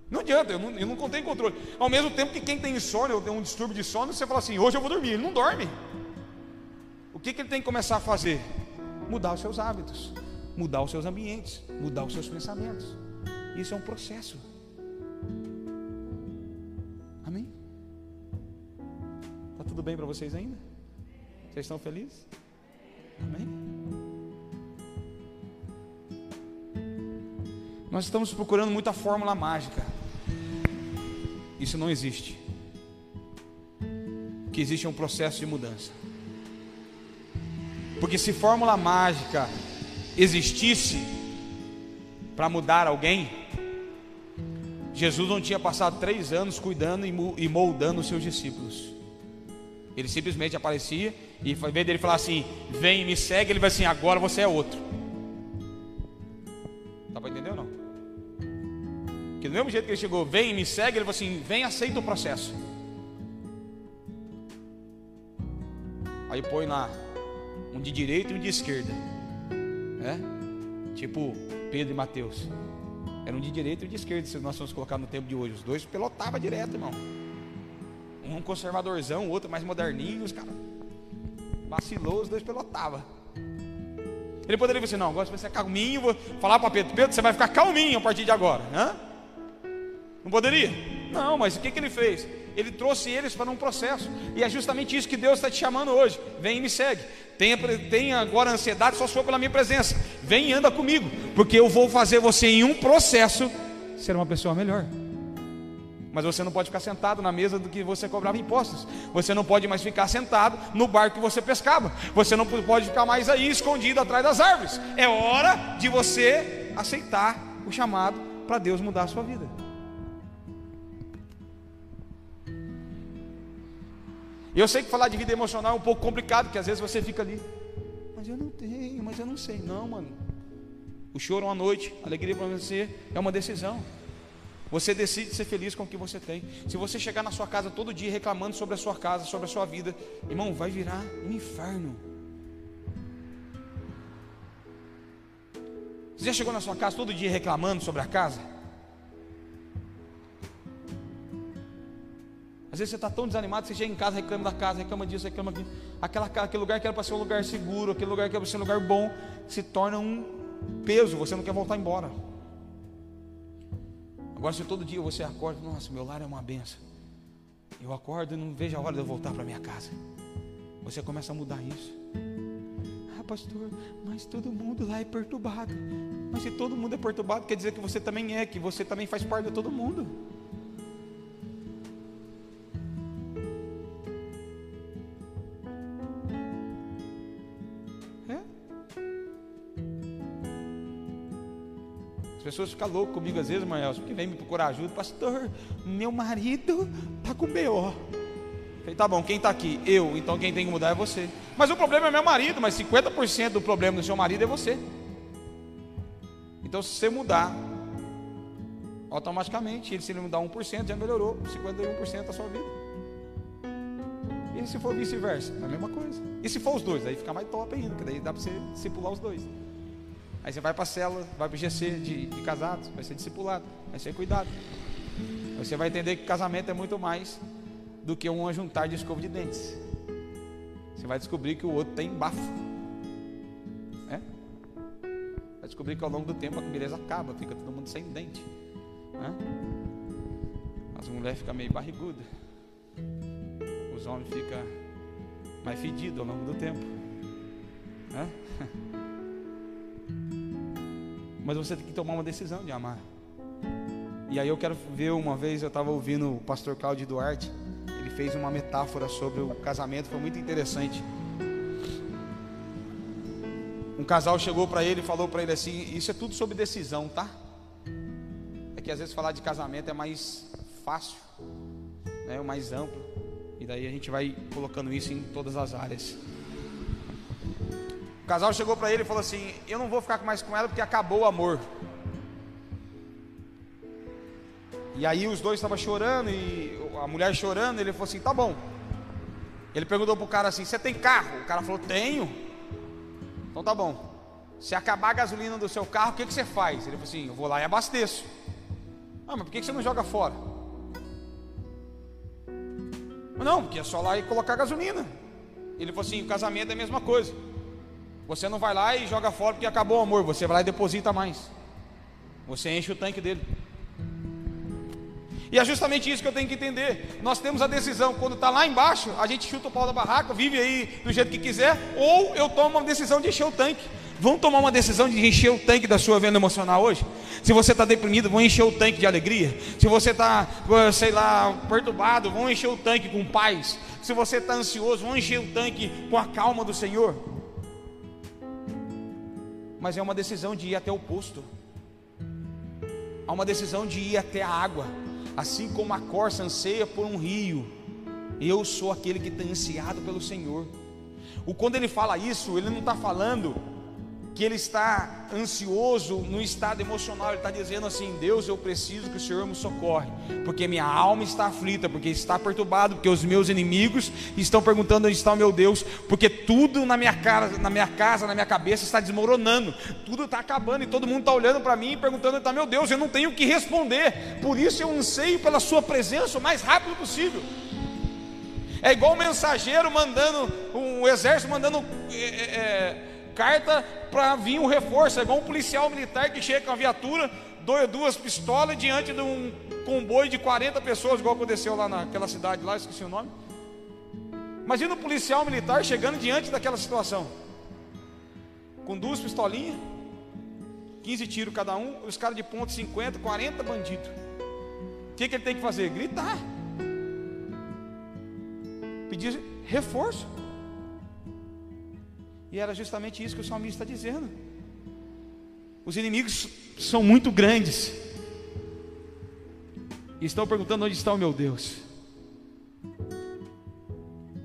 Não adianta, eu não, eu não tenho controle. Ao mesmo tempo que quem tem insônia, ou tem um distúrbio de sono, você fala assim, hoje eu vou dormir, ele não dorme. O que, que ele tem que começar a fazer? Mudar os seus hábitos, mudar os seus ambientes, mudar os seus pensamentos. Isso é um processo. Tudo bem para vocês ainda? Vocês estão felizes? Amém? Nós estamos procurando muita fórmula mágica. Isso não existe. Que existe um processo de mudança. Porque se fórmula mágica existisse para mudar alguém, Jesus não tinha passado três anos cuidando e moldando os seus discípulos. Ele simplesmente aparecia e em vez dele falar assim, vem me segue, ele vai assim, agora você é outro. Dá para entender ou não? Que do mesmo jeito que ele chegou, vem me segue, ele falou assim, vem aceita o processo. Aí põe lá um de direita e um de esquerda. É? Tipo Pedro e Mateus. Era um de direita e um de esquerda, se nós formos colocar no tempo de hoje. Os dois pelotavam direto, irmão. Um conservadorzão, outro mais moderninho, os caras. Vacilou, os dois pelotavam. Ele poderia dizer assim: não, agora você ser calminho, vou falar para Pedro, Pedro, você vai ficar calminho a partir de agora. Hã? Não poderia? Não, mas o que, que ele fez? Ele trouxe eles para um processo, e é justamente isso que Deus está te chamando hoje. Vem e me segue. Tenha, tenha agora ansiedade só se for pela minha presença. Vem e anda comigo, porque eu vou fazer você em um processo ser uma pessoa melhor. Mas você não pode ficar sentado na mesa do que você cobrava impostos. Você não pode mais ficar sentado no barco que você pescava. Você não pode ficar mais aí escondido atrás das árvores. É hora de você aceitar o chamado para Deus mudar a sua vida. Eu sei que falar de vida emocional é um pouco complicado, porque às vezes você fica ali, mas eu não tenho, mas eu não sei. Não, mano. O choro uma noite, a alegria para você é uma decisão. Você decide ser feliz com o que você tem. Se você chegar na sua casa todo dia reclamando sobre a sua casa, sobre a sua vida, irmão, vai virar um inferno. Você já chegou na sua casa todo dia reclamando sobre a casa? Às vezes você está tão desanimado, você chega em casa, reclama da casa, reclama disso, reclama daquilo. Aquela, aquele lugar que era para ser um lugar seguro, aquele lugar que era para ser um lugar bom, se torna um peso, você não quer voltar embora. Agora, se todo dia você acorda, nossa, meu lar é uma benção. Eu acordo e não vejo a hora de eu voltar para minha casa. Você começa a mudar isso. Ah, pastor, mas todo mundo lá é perturbado. Mas se todo mundo é perturbado, quer dizer que você também é, que você também faz parte de todo mundo. As pessoas ficam loucas comigo às vezes, Mael, porque vem me procurar ajuda. Pastor, meu marido está com B.O. Falei, tá bom, quem está aqui? Eu, então quem tem que mudar é você. Mas o problema é meu marido, mas 50% do problema do seu marido é você. Então se você mudar, automaticamente, ele se ele mudar 1%, já melhorou 51% da sua vida. E se for vice-versa? É a mesma coisa. E se for os dois? Aí fica mais top ainda, porque daí dá para você discipular os dois. Aí você vai para a célula, vai para o GC de, de casados, vai ser discipulado, vai ser cuidado. Você vai entender que casamento é muito mais do que um juntar de escova de dentes. Você vai descobrir que o outro tem bafo. É? Vai descobrir que ao longo do tempo a beleza acaba, fica todo mundo sem dente. As mulheres ficam meio barrigudas. Os homens ficam mais fedidos ao longo do tempo. É? Mas você tem que tomar uma decisão de amar. E aí eu quero ver uma vez, eu estava ouvindo o pastor Cláudio Duarte, ele fez uma metáfora sobre o casamento, foi muito interessante. Um casal chegou para ele e falou para ele assim: Isso é tudo sobre decisão, tá? É que às vezes falar de casamento é mais fácil, né, mais amplo, e daí a gente vai colocando isso em todas as áreas. O casal chegou para ele e falou assim: Eu não vou ficar mais com ela porque acabou o amor. E aí os dois estavam chorando e a mulher chorando. Ele falou assim: Tá bom. Ele perguntou pro cara assim: Você tem carro? O cara falou: Tenho. Então tá bom. Se acabar a gasolina do seu carro, o que, que você faz? Ele falou assim: Eu vou lá e abasteço. Ah, mas por que, que você não joga fora? Não, porque é só lá e colocar gasolina. Ele falou assim: O casamento é a mesma coisa. Você não vai lá e joga fora porque acabou o amor. Você vai lá e deposita mais. Você enche o tanque dele. E é justamente isso que eu tenho que entender. Nós temos a decisão, quando está lá embaixo, a gente chuta o pau da barraca, vive aí do jeito que quiser, ou eu tomo uma decisão de encher o tanque. Vamos tomar uma decisão de encher o tanque da sua venda emocional hoje? Se você está deprimido, vão encher o tanque de alegria. Se você está, sei lá, perturbado, vão encher o tanque com paz. Se você está ansioso, vão encher o tanque com a calma do Senhor mas é uma decisão de ir até o posto. Há uma decisão de ir até a água, assim como a corça anseia por um rio. Eu sou aquele que tem ansiado pelo Senhor. O quando ele fala isso, ele não está falando que ele está ansioso no estado emocional, ele está dizendo assim: Deus, eu preciso que o Senhor me socorre, porque minha alma está aflita, porque está perturbado, porque os meus inimigos estão perguntando onde está o meu Deus, porque tudo na minha casa, na minha casa, na minha cabeça está desmoronando, tudo está acabando e todo mundo está olhando para mim e perguntando onde está meu Deus, eu não tenho o que responder, por isso eu anseio pela Sua presença o mais rápido possível. É igual um mensageiro mandando, um exército mandando. É, é, é carta para vir um reforço, é igual um policial militar que chega com a viatura, duas pistolas diante de um comboio de 40 pessoas, igual aconteceu lá naquela cidade lá, esqueci o nome. Imagina um policial militar chegando diante daquela situação, com duas pistolinhas, 15 tiros cada um, os caras de ponto 50, 40 bandidos. O que, que ele tem que fazer? Gritar, pedir reforço. E era justamente isso que o salmista está dizendo. Os inimigos são muito grandes. E estão perguntando onde está o meu Deus.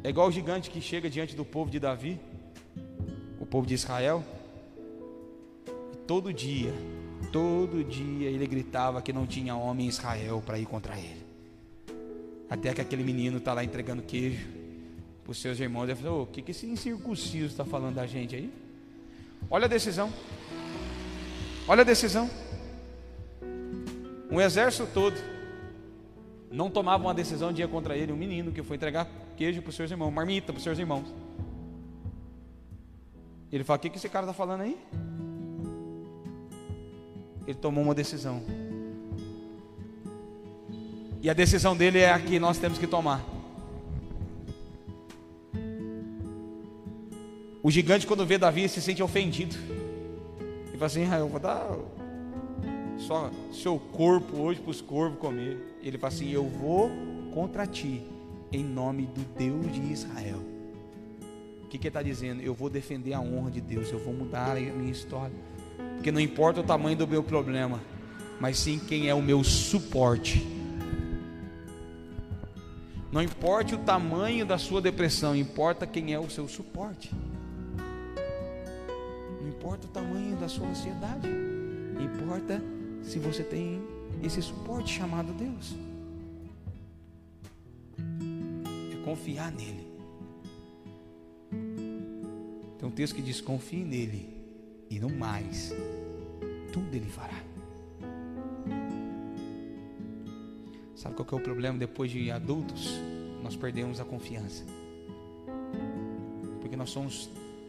É igual o gigante que chega diante do povo de Davi, o povo de Israel, e todo dia Todo dia ele gritava que não tinha homem em Israel para ir contra ele. Até que aquele menino está lá entregando queijo os seus irmãos. Ele falou: O que, que esse incircunciso está falando da gente aí? Olha a decisão. Olha a decisão. Um exército todo não tomava uma decisão de ir contra ele. Um menino que foi entregar queijo para os seus irmãos, marmita para os seus irmãos. Ele fala: O que, que esse cara está falando aí? Ele tomou uma decisão. E a decisão dele é a que nós temos que tomar. O gigante, quando vê Davi, se sente ofendido. E fala assim: ah, Eu vou dar só seu corpo hoje para os corvos comer. Ele fala assim: Eu vou contra ti, em nome do Deus de Israel. O que, que ele está dizendo? Eu vou defender a honra de Deus, eu vou mudar a minha história. Porque não importa o tamanho do meu problema, mas sim quem é o meu suporte. Não importa o tamanho da sua depressão, importa quem é o seu suporte. Não importa o tamanho da sua ansiedade, importa se você tem esse suporte chamado Deus. É confiar nele. Tem um texto que diz: confie nele e no mais, tudo ele fará. Sabe qual que é o problema depois de adultos? Nós perdemos a confiança. Porque nós somos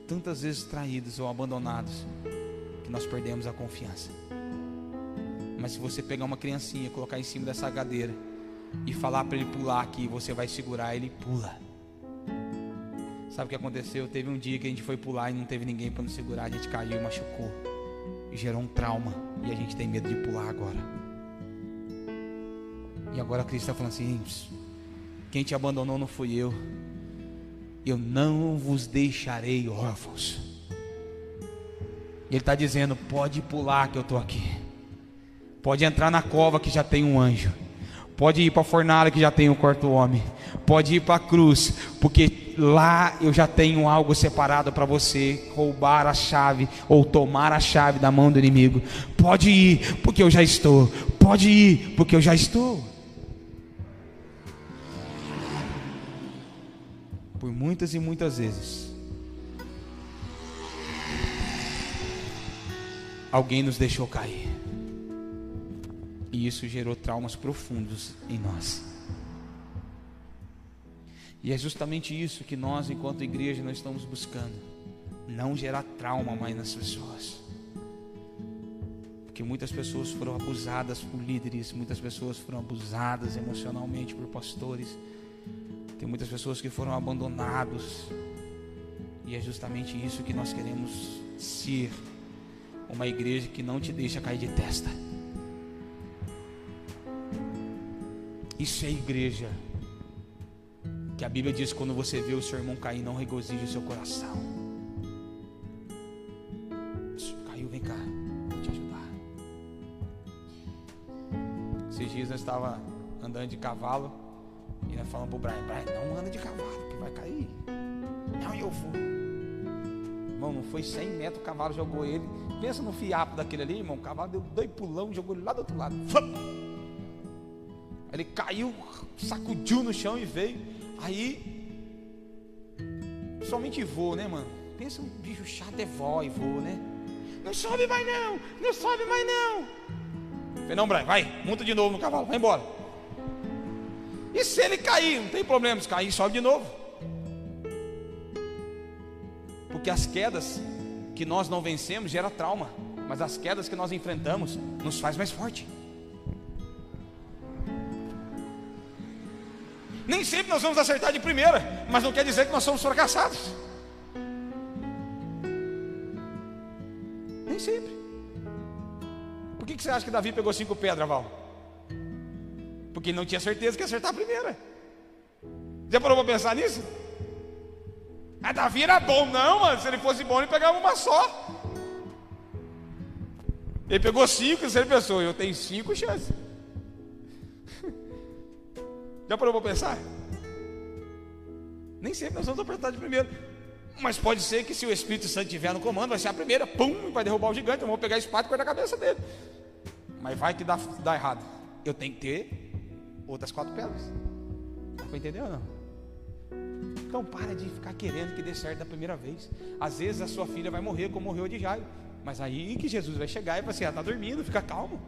tantas vezes traídos ou abandonados que nós perdemos a confiança. Mas se você pegar uma criancinha, colocar em cima dessa cadeira e falar para ele pular aqui, você vai segurar, ele pula. Sabe o que aconteceu? Teve um dia que a gente foi pular e não teve ninguém para nos segurar, a gente caiu e machucou. E gerou um trauma. E a gente tem medo de pular agora. E agora Cristo está falando assim: quem te abandonou não fui eu. Eu não vos deixarei órfãos. Ele está dizendo: pode pular que eu estou aqui. Pode entrar na cova que já tem um anjo. Pode ir para a fornalha que já tem um quarto homem. Pode ir para a cruz, porque lá eu já tenho algo separado para você roubar a chave ou tomar a chave da mão do inimigo. Pode ir, porque eu já estou. Pode ir, porque eu já estou. Por muitas e muitas vezes, alguém nos deixou cair. E isso gerou traumas profundos em nós. E é justamente isso que nós, enquanto igreja, nós estamos buscando. Não gerar trauma mais nas pessoas. Porque muitas pessoas foram abusadas por líderes, muitas pessoas foram abusadas emocionalmente por pastores. Tem muitas pessoas que foram abandonados. E é justamente isso que nós queremos ser. Uma igreja que não te deixa cair de testa. Isso é igreja. Que a Bíblia diz: quando você vê o seu irmão cair, não regozije o seu coração. Caiu, vem cá, vou te ajudar. Esses dias nós estava andando de cavalo e nós falamos pro Brian: Brian, não anda de cavalo, que vai cair. Não, eu vou. Irmão, não foi 100 metros, o cavalo jogou ele. Pensa no fiapo daquele ali, irmão. O cavalo deu dois pulão, jogou ele lá do outro lado. Ele caiu, sacudiu no chão e veio. Aí, somente voou, né, mano? Pensa um bicho chato é vó e voa, né? Não sobe mais não, não sobe mais não. Falei, não, Brian, vai, monta de novo no cavalo, vai embora. E se ele cair, não tem problema, se cair, sobe de novo. Porque as quedas que nós não vencemos gera trauma, mas as quedas que nós enfrentamos nos faz mais forte. Nem sempre nós vamos acertar de primeira, mas não quer dizer que nós somos fracassados. Nem sempre. Por que, que você acha que Davi pegou cinco pedras, Val? Porque não tinha certeza que ia acertar a primeira. Já parou para pensar nisso? A Davi era bom, não, mano. Se ele fosse bom, ele pegava uma só. Ele pegou cinco, e ele pensou, eu tenho cinco chances. Já parou para pensar? Nem sempre nós vamos apertar de primeiro. Mas pode ser que se o Espírito Santo estiver no comando, vai ser a primeira, pum, vai derrubar o gigante, eu vou pegar a espada e cortar a cabeça dele. Mas vai que dá, dá errado. Eu tenho que ter outras quatro pedras. Dá para entender ou não? Então para de ficar querendo que dê certo da primeira vez. Às vezes a sua filha vai morrer como morreu de Jairo. Mas aí que Jesus vai chegar e vai assim, ah, está dormindo, fica calmo.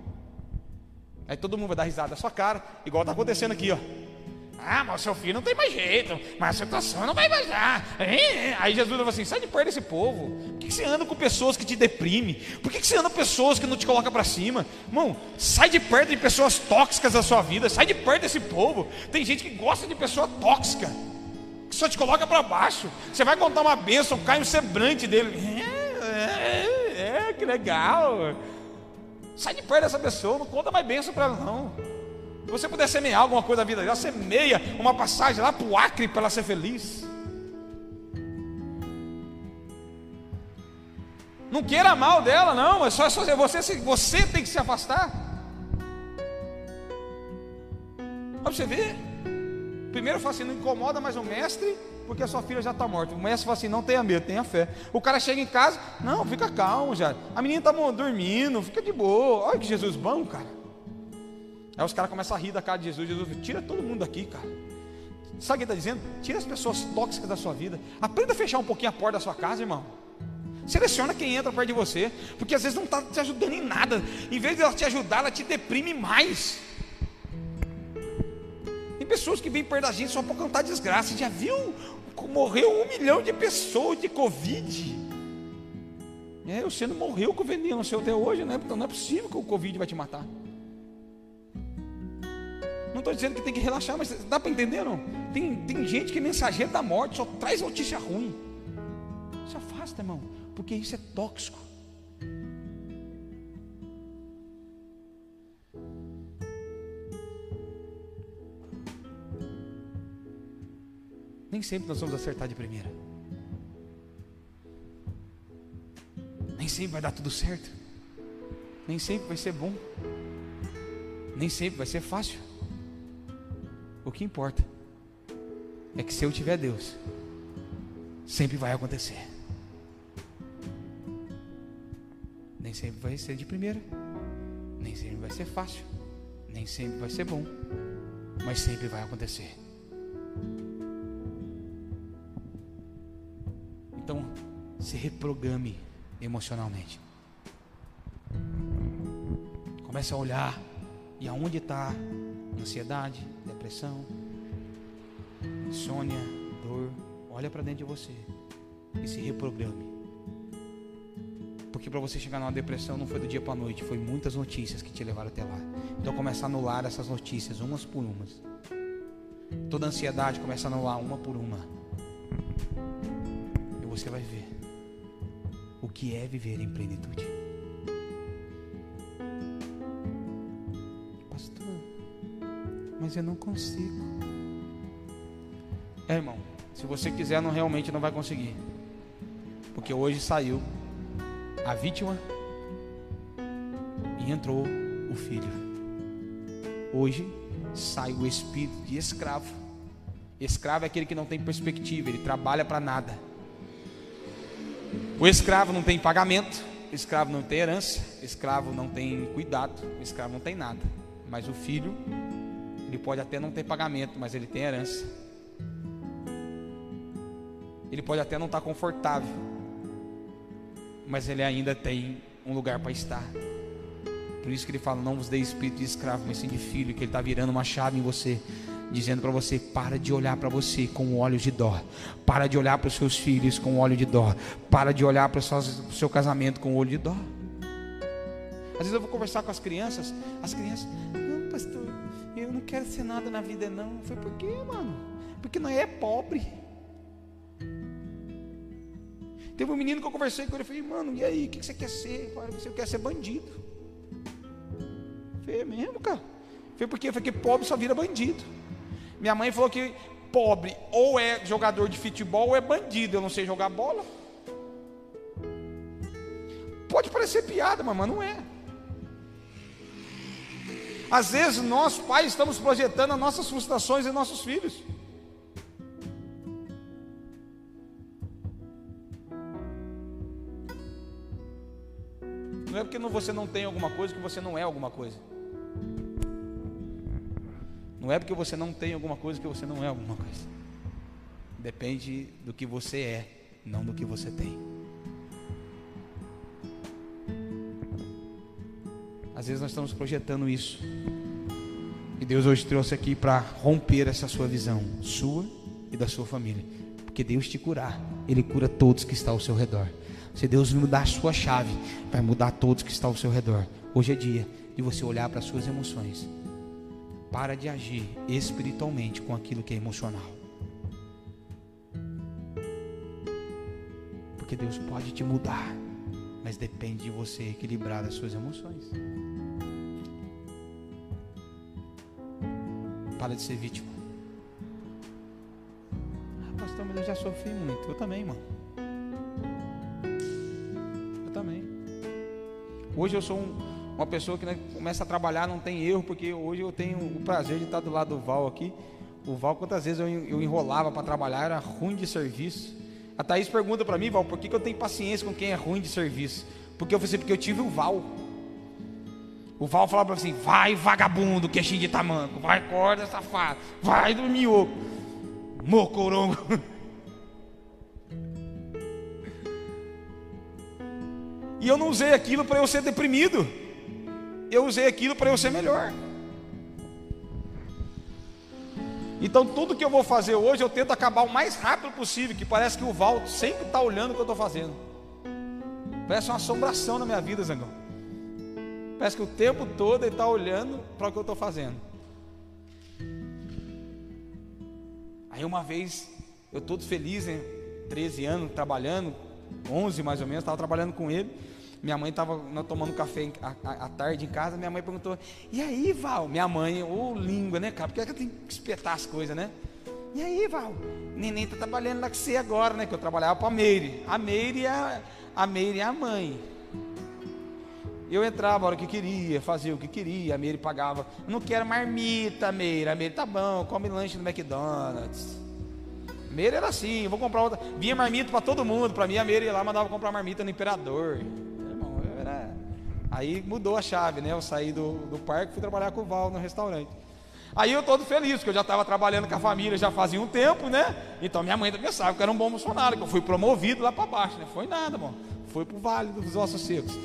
Aí todo mundo vai dar risada da sua cara, igual está acontecendo aqui, ó. Ah, mas seu filho não tem mais jeito, mas a situação não vai mais dar. Aí Jesus vai assim: sai de perto desse povo. Por que você anda com pessoas que te deprimem? Por que você anda com pessoas que não te colocam para cima? Irmão, sai de perto de pessoas tóxicas da sua vida, sai de perto desse povo. Tem gente que gosta de pessoa tóxica, que só te coloca para baixo. Você vai contar uma bênção, cai no semblante dele. É, é, é, que legal. Sai de perto dessa pessoa, não conta mais bênção para ela, não. Se você puder semear alguma coisa na vida dela, semeia uma passagem lá para o Acre para ela ser feliz. Não queira mal dela, não. É só, é só você, você tem que se afastar. Para você ver. Primeiro fala assim: não incomoda mais o mestre, porque a sua filha já está morta. O mestre fala assim: não tenha medo, tenha fé. O cara chega em casa, não, fica calmo já. A menina está dormindo, fica de boa. Olha que Jesus bom, cara. Aí os caras começam a rir da cara de Jesus. Jesus tira todo mundo daqui, cara. Sabe o que está dizendo? Tira as pessoas tóxicas da sua vida. Aprenda a fechar um pouquinho a porta da sua casa, irmão. Seleciona quem entra perto de você, porque às vezes não está te ajudando em nada. Em vez de ela te ajudar, ela te deprime mais. Tem pessoas que vêm perto da gente só para contar desgraça. Já viu? Morreu um milhão de pessoas de Covid. É, você não morreu com veneno no seu até hoje, né? Então não é possível que o Covid vai te matar. Não estou dizendo que tem que relaxar, mas dá para entender não? Tem, tem gente que é mensageiro da morte, só traz notícia ruim. Se afasta, irmão, porque isso é tóxico. Nem sempre nós vamos acertar de primeira. Nem sempre vai dar tudo certo. Nem sempre vai ser bom. Nem sempre vai ser fácil. O que importa é que se eu tiver Deus, sempre vai acontecer. Nem sempre vai ser de primeira, nem sempre vai ser fácil, nem sempre vai ser bom, mas sempre vai acontecer. Então, se reprograme emocionalmente. Comece a olhar e aonde está ansiedade, depressão, insônia, dor, olha para dentro de você e se reprograme. Porque para você chegar numa depressão não foi do dia para noite, foi muitas notícias que te levaram até lá. Então começa a anular essas notícias, umas por umas. Toda ansiedade começa a anular uma por uma. E você vai ver o que é viver em plenitude. Mas eu não consigo. É, irmão, se você quiser, não realmente não vai conseguir. Porque hoje saiu a vítima e entrou o filho. Hoje sai o espírito de escravo. Escravo é aquele que não tem perspectiva, ele trabalha para nada. O escravo não tem pagamento, o escravo não tem herança, o escravo não tem cuidado, o escravo não tem nada. Mas o filho ele pode até não ter pagamento, mas ele tem herança. Ele pode até não estar confortável, mas ele ainda tem um lugar para estar. Por isso que ele fala: Não vos dei espírito de escravo, mas sim de filho, que ele está virando uma chave em você, dizendo para você: Para de olhar para você com olhos de dó, para de olhar para os seus filhos com olho de dó, para de olhar para o seu casamento com olho de dó. Às vezes eu vou conversar com as crianças, as crianças, eu não quero ser nada na vida, não. Foi por quê, mano? Porque não é pobre. Teve um menino que eu conversei com ele, eu falei, mano, e aí, o que você quer ser? Eu falei, você quer ser bandido. Falei, é mesmo, cara? Foi porque, porque pobre só vira bandido. Minha mãe falou que pobre ou é jogador de futebol ou é bandido. Eu não sei jogar bola. Pode parecer piada, mas não é. Às vezes nós, pais, estamos projetando as nossas frustrações em nossos filhos. Não é porque você não tem alguma coisa que você não é alguma coisa. Não é porque você não tem alguma coisa que você não é alguma coisa. Depende do que você é, não do que você tem. Às vezes nós estamos projetando isso. E Deus hoje trouxe aqui para romper essa sua visão, sua e da sua família. Porque Deus te curar, Ele cura todos que estão ao seu redor. Se Deus mudar a sua chave, vai mudar todos que estão ao seu redor. Hoje é dia de você olhar para as suas emoções. Para de agir espiritualmente com aquilo que é emocional. Porque Deus pode te mudar, mas depende de você equilibrar as suas emoções. Para de ser vítima. Ah, pastor, mas eu já sofri muito. Eu também, mano. Eu também. Hoje eu sou um, uma pessoa que né, começa a trabalhar, não tem erro, porque hoje eu tenho o prazer de estar do lado do Val aqui. O Val, quantas vezes eu, eu enrolava para trabalhar, era ruim de serviço. A Thaís pergunta para mim, Val, por que, que eu tenho paciência com quem é ruim de serviço? Porque eu falei assim, porque eu tive o Val. O Val falava assim: vai vagabundo, queixinho de tamanco, vai corda safado, vai dormir oco, mocorongo. E eu não usei aquilo para eu ser deprimido, eu usei aquilo para eu ser melhor. Então tudo que eu vou fazer hoje eu tento acabar o mais rápido possível, que parece que o Val sempre está olhando o que eu estou fazendo. Parece uma assombração na minha vida, Zangão. Parece que o tempo todo ele está olhando para o que eu estou fazendo. Aí uma vez, eu todo feliz, né? 13 anos, trabalhando, 11 mais ou menos, estava trabalhando com ele. Minha mãe estava tomando café à tarde em casa. Minha mãe perguntou: E aí, Val? Minha mãe, ô língua, né, cara? Porque ela tem que espetar as coisas, né? E aí, Val? Neném está trabalhando lá com você agora, né? Que eu trabalhava para a Meire. A Meire é a, Meire é a mãe. Eu entrava a hora que queria, fazia o que queria, a Meire pagava. Não quero marmita, Meire. A Meire, tá bom, come lanche no McDonald's. Meire era assim, vou comprar outra. Vinha marmita para todo mundo. Para mim, a Meire ia lá mandava comprar marmita no Imperador. Era... Aí mudou a chave, né? Eu saí do, do parque fui trabalhar com o Val no restaurante. Aí eu todo feliz, porque eu já estava trabalhando com a família já fazia um tempo, né? Então minha mãe também sabe que eu era um bom funcionário, que eu fui promovido lá para baixo, né? Foi nada, bom. Foi pro Vale dos Ossos Secos.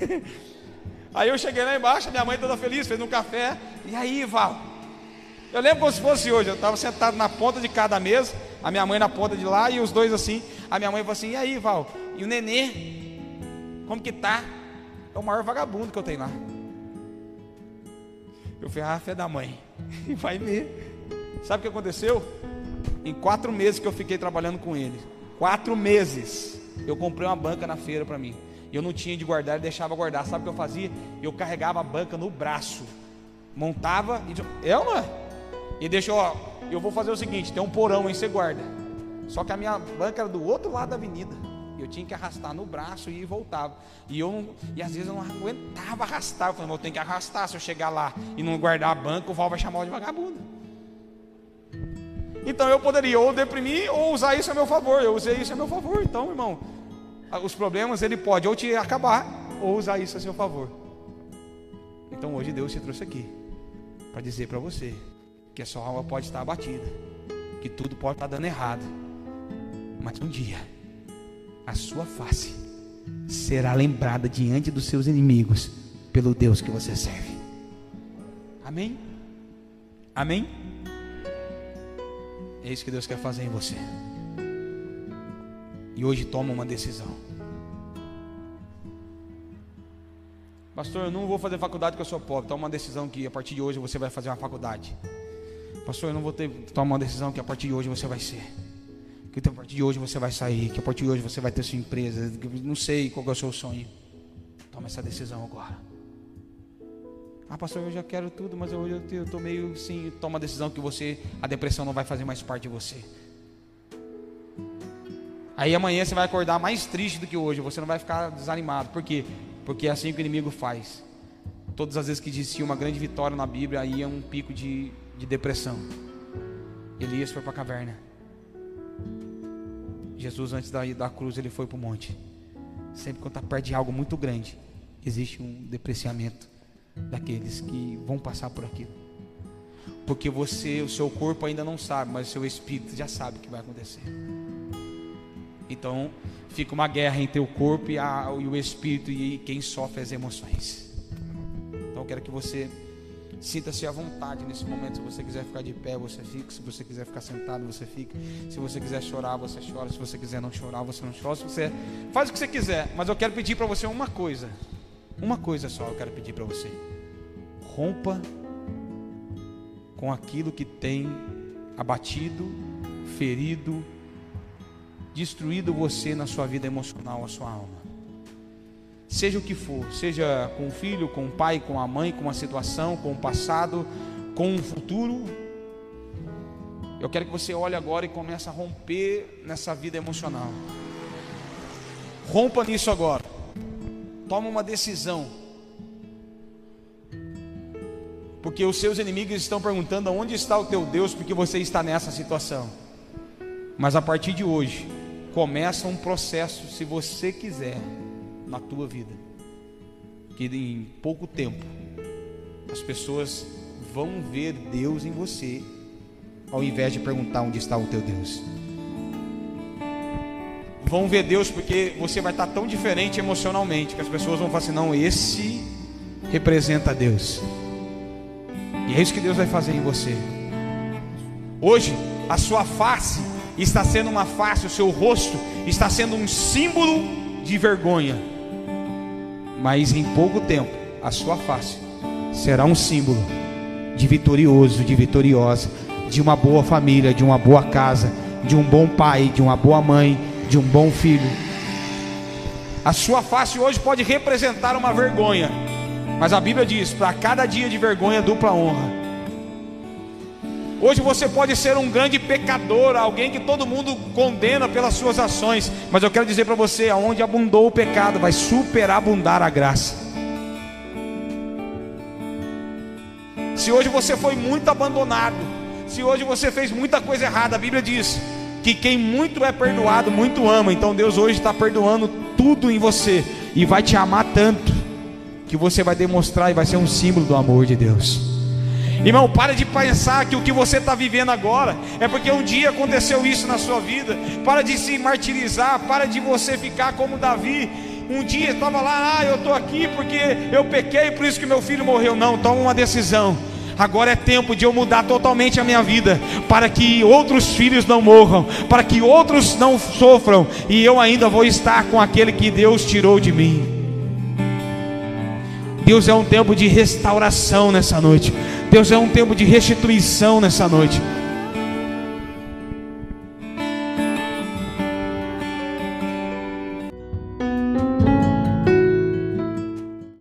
aí eu cheguei lá embaixo, minha mãe toda feliz, fez um café. E aí, Val? Eu lembro como se fosse hoje, eu estava sentado na ponta de cada mesa, a minha mãe na ponta de lá e os dois assim. A minha mãe falou assim: "E aí, Val? E o nenê? Como que tá?" É o maior vagabundo que eu tenho lá. Eu falei: "Ah, fé da mãe." E vai ver. Sabe o que aconteceu? Em quatro meses que eu fiquei trabalhando com ele, quatro meses, eu comprei uma banca na feira para mim. Eu não tinha de guardar, deixava guardar. Sabe o que eu fazia? Eu carregava a banca no braço, montava e. É uma? E deixou, ó, eu vou fazer o seguinte: tem um porão aí, você guarda. Só que a minha banca era do outro lado da avenida. Eu tinha que arrastar no braço e voltava. E eu não, e às vezes eu não aguentava arrastar. Eu falei, eu tenho que arrastar. Se eu chegar lá e não guardar a banca, o Val vai chamar de vagabundo. Então eu poderia ou deprimir ou usar isso a meu favor. Eu usei isso a meu favor. Então, irmão, os problemas ele pode ou te acabar ou usar isso a seu favor. Então hoje Deus te trouxe aqui para dizer para você que a sua alma pode estar abatida, que tudo pode estar dando errado, mas um dia a sua face será lembrada diante dos seus inimigos pelo Deus que você serve. Amém? Amém? É isso que Deus quer fazer em você. E hoje toma uma decisão. Pastor, eu não vou fazer faculdade porque eu sou pobre. Toma uma decisão que a partir de hoje você vai fazer uma faculdade. Pastor, eu não vou ter. Toma uma decisão que a partir de hoje você vai ser que a partir de hoje você vai sair, que a partir de hoje você vai ter sua empresa, não sei qual é o seu sonho. Toma essa decisão agora. Ah, pastor, eu já quero tudo, mas eu estou meio assim. Toma a decisão que você, a depressão não vai fazer mais parte de você. Aí amanhã você vai acordar mais triste do que hoje, você não vai ficar desanimado. Por quê? Porque é assim que o inimigo faz. Todas as vezes que dizia uma grande vitória na Bíblia, aí é um pico de, de depressão. Elias foi para a caverna. Jesus, antes da, da cruz, ele foi para o monte. Sempre quando está perto de algo muito grande, existe um depreciamento daqueles que vão passar por aquilo. Porque você, o seu corpo ainda não sabe, mas o seu espírito já sabe o que vai acontecer. Então, fica uma guerra entre o corpo e, a, e o espírito e quem sofre as emoções. Então, quero que você Sinta-se à vontade nesse momento. Se você quiser ficar de pé, você fica. Se você quiser ficar sentado, você fica. Se você quiser chorar, você chora. Se você quiser não chorar, você não chora. Se você faz o que você quiser, mas eu quero pedir para você uma coisa. Uma coisa só eu quero pedir para você. Rompa com aquilo que tem abatido, ferido, destruído você na sua vida emocional, a sua alma seja o que for, seja com o filho, com o pai, com a mãe, com uma situação, com o passado, com o futuro. Eu quero que você olhe agora e comece a romper nessa vida emocional. Rompa nisso agora. Toma uma decisão. Porque os seus inimigos estão perguntando onde está o teu Deus, porque você está nessa situação. Mas a partir de hoje, começa um processo, se você quiser na tua vida. Que em pouco tempo as pessoas vão ver Deus em você, ao invés de perguntar onde está o teu Deus. Vão ver Deus porque você vai estar tão diferente emocionalmente que as pessoas vão falar assim: não, esse representa Deus. E é isso que Deus vai fazer em você. Hoje, a sua face está sendo uma face, o seu rosto está sendo um símbolo de vergonha mas em pouco tempo a sua face será um símbolo de vitorioso, de vitoriosa, de uma boa família, de uma boa casa, de um bom pai, de uma boa mãe, de um bom filho. A sua face hoje pode representar uma vergonha, mas a Bíblia diz: para cada dia de vergonha, dupla honra. Hoje você pode ser um grande pecador, alguém que todo mundo condena pelas suas ações, mas eu quero dizer para você: aonde abundou o pecado, vai superabundar a graça. Se hoje você foi muito abandonado, se hoje você fez muita coisa errada, a Bíblia diz que quem muito é perdoado, muito ama. Então Deus hoje está perdoando tudo em você e vai te amar tanto que você vai demonstrar e vai ser um símbolo do amor de Deus. Irmão, para de pensar que o que você está vivendo agora é porque um dia aconteceu isso na sua vida. Para de se martirizar, para de você ficar como Davi. Um dia estava lá, ah, eu estou aqui porque eu pequei, por isso que meu filho morreu. Não, toma uma decisão. Agora é tempo de eu mudar totalmente a minha vida, para que outros filhos não morram, para que outros não sofram, e eu ainda vou estar com aquele que Deus tirou de mim. Deus é um tempo de restauração nessa noite. Deus é um tempo de restituição nessa noite.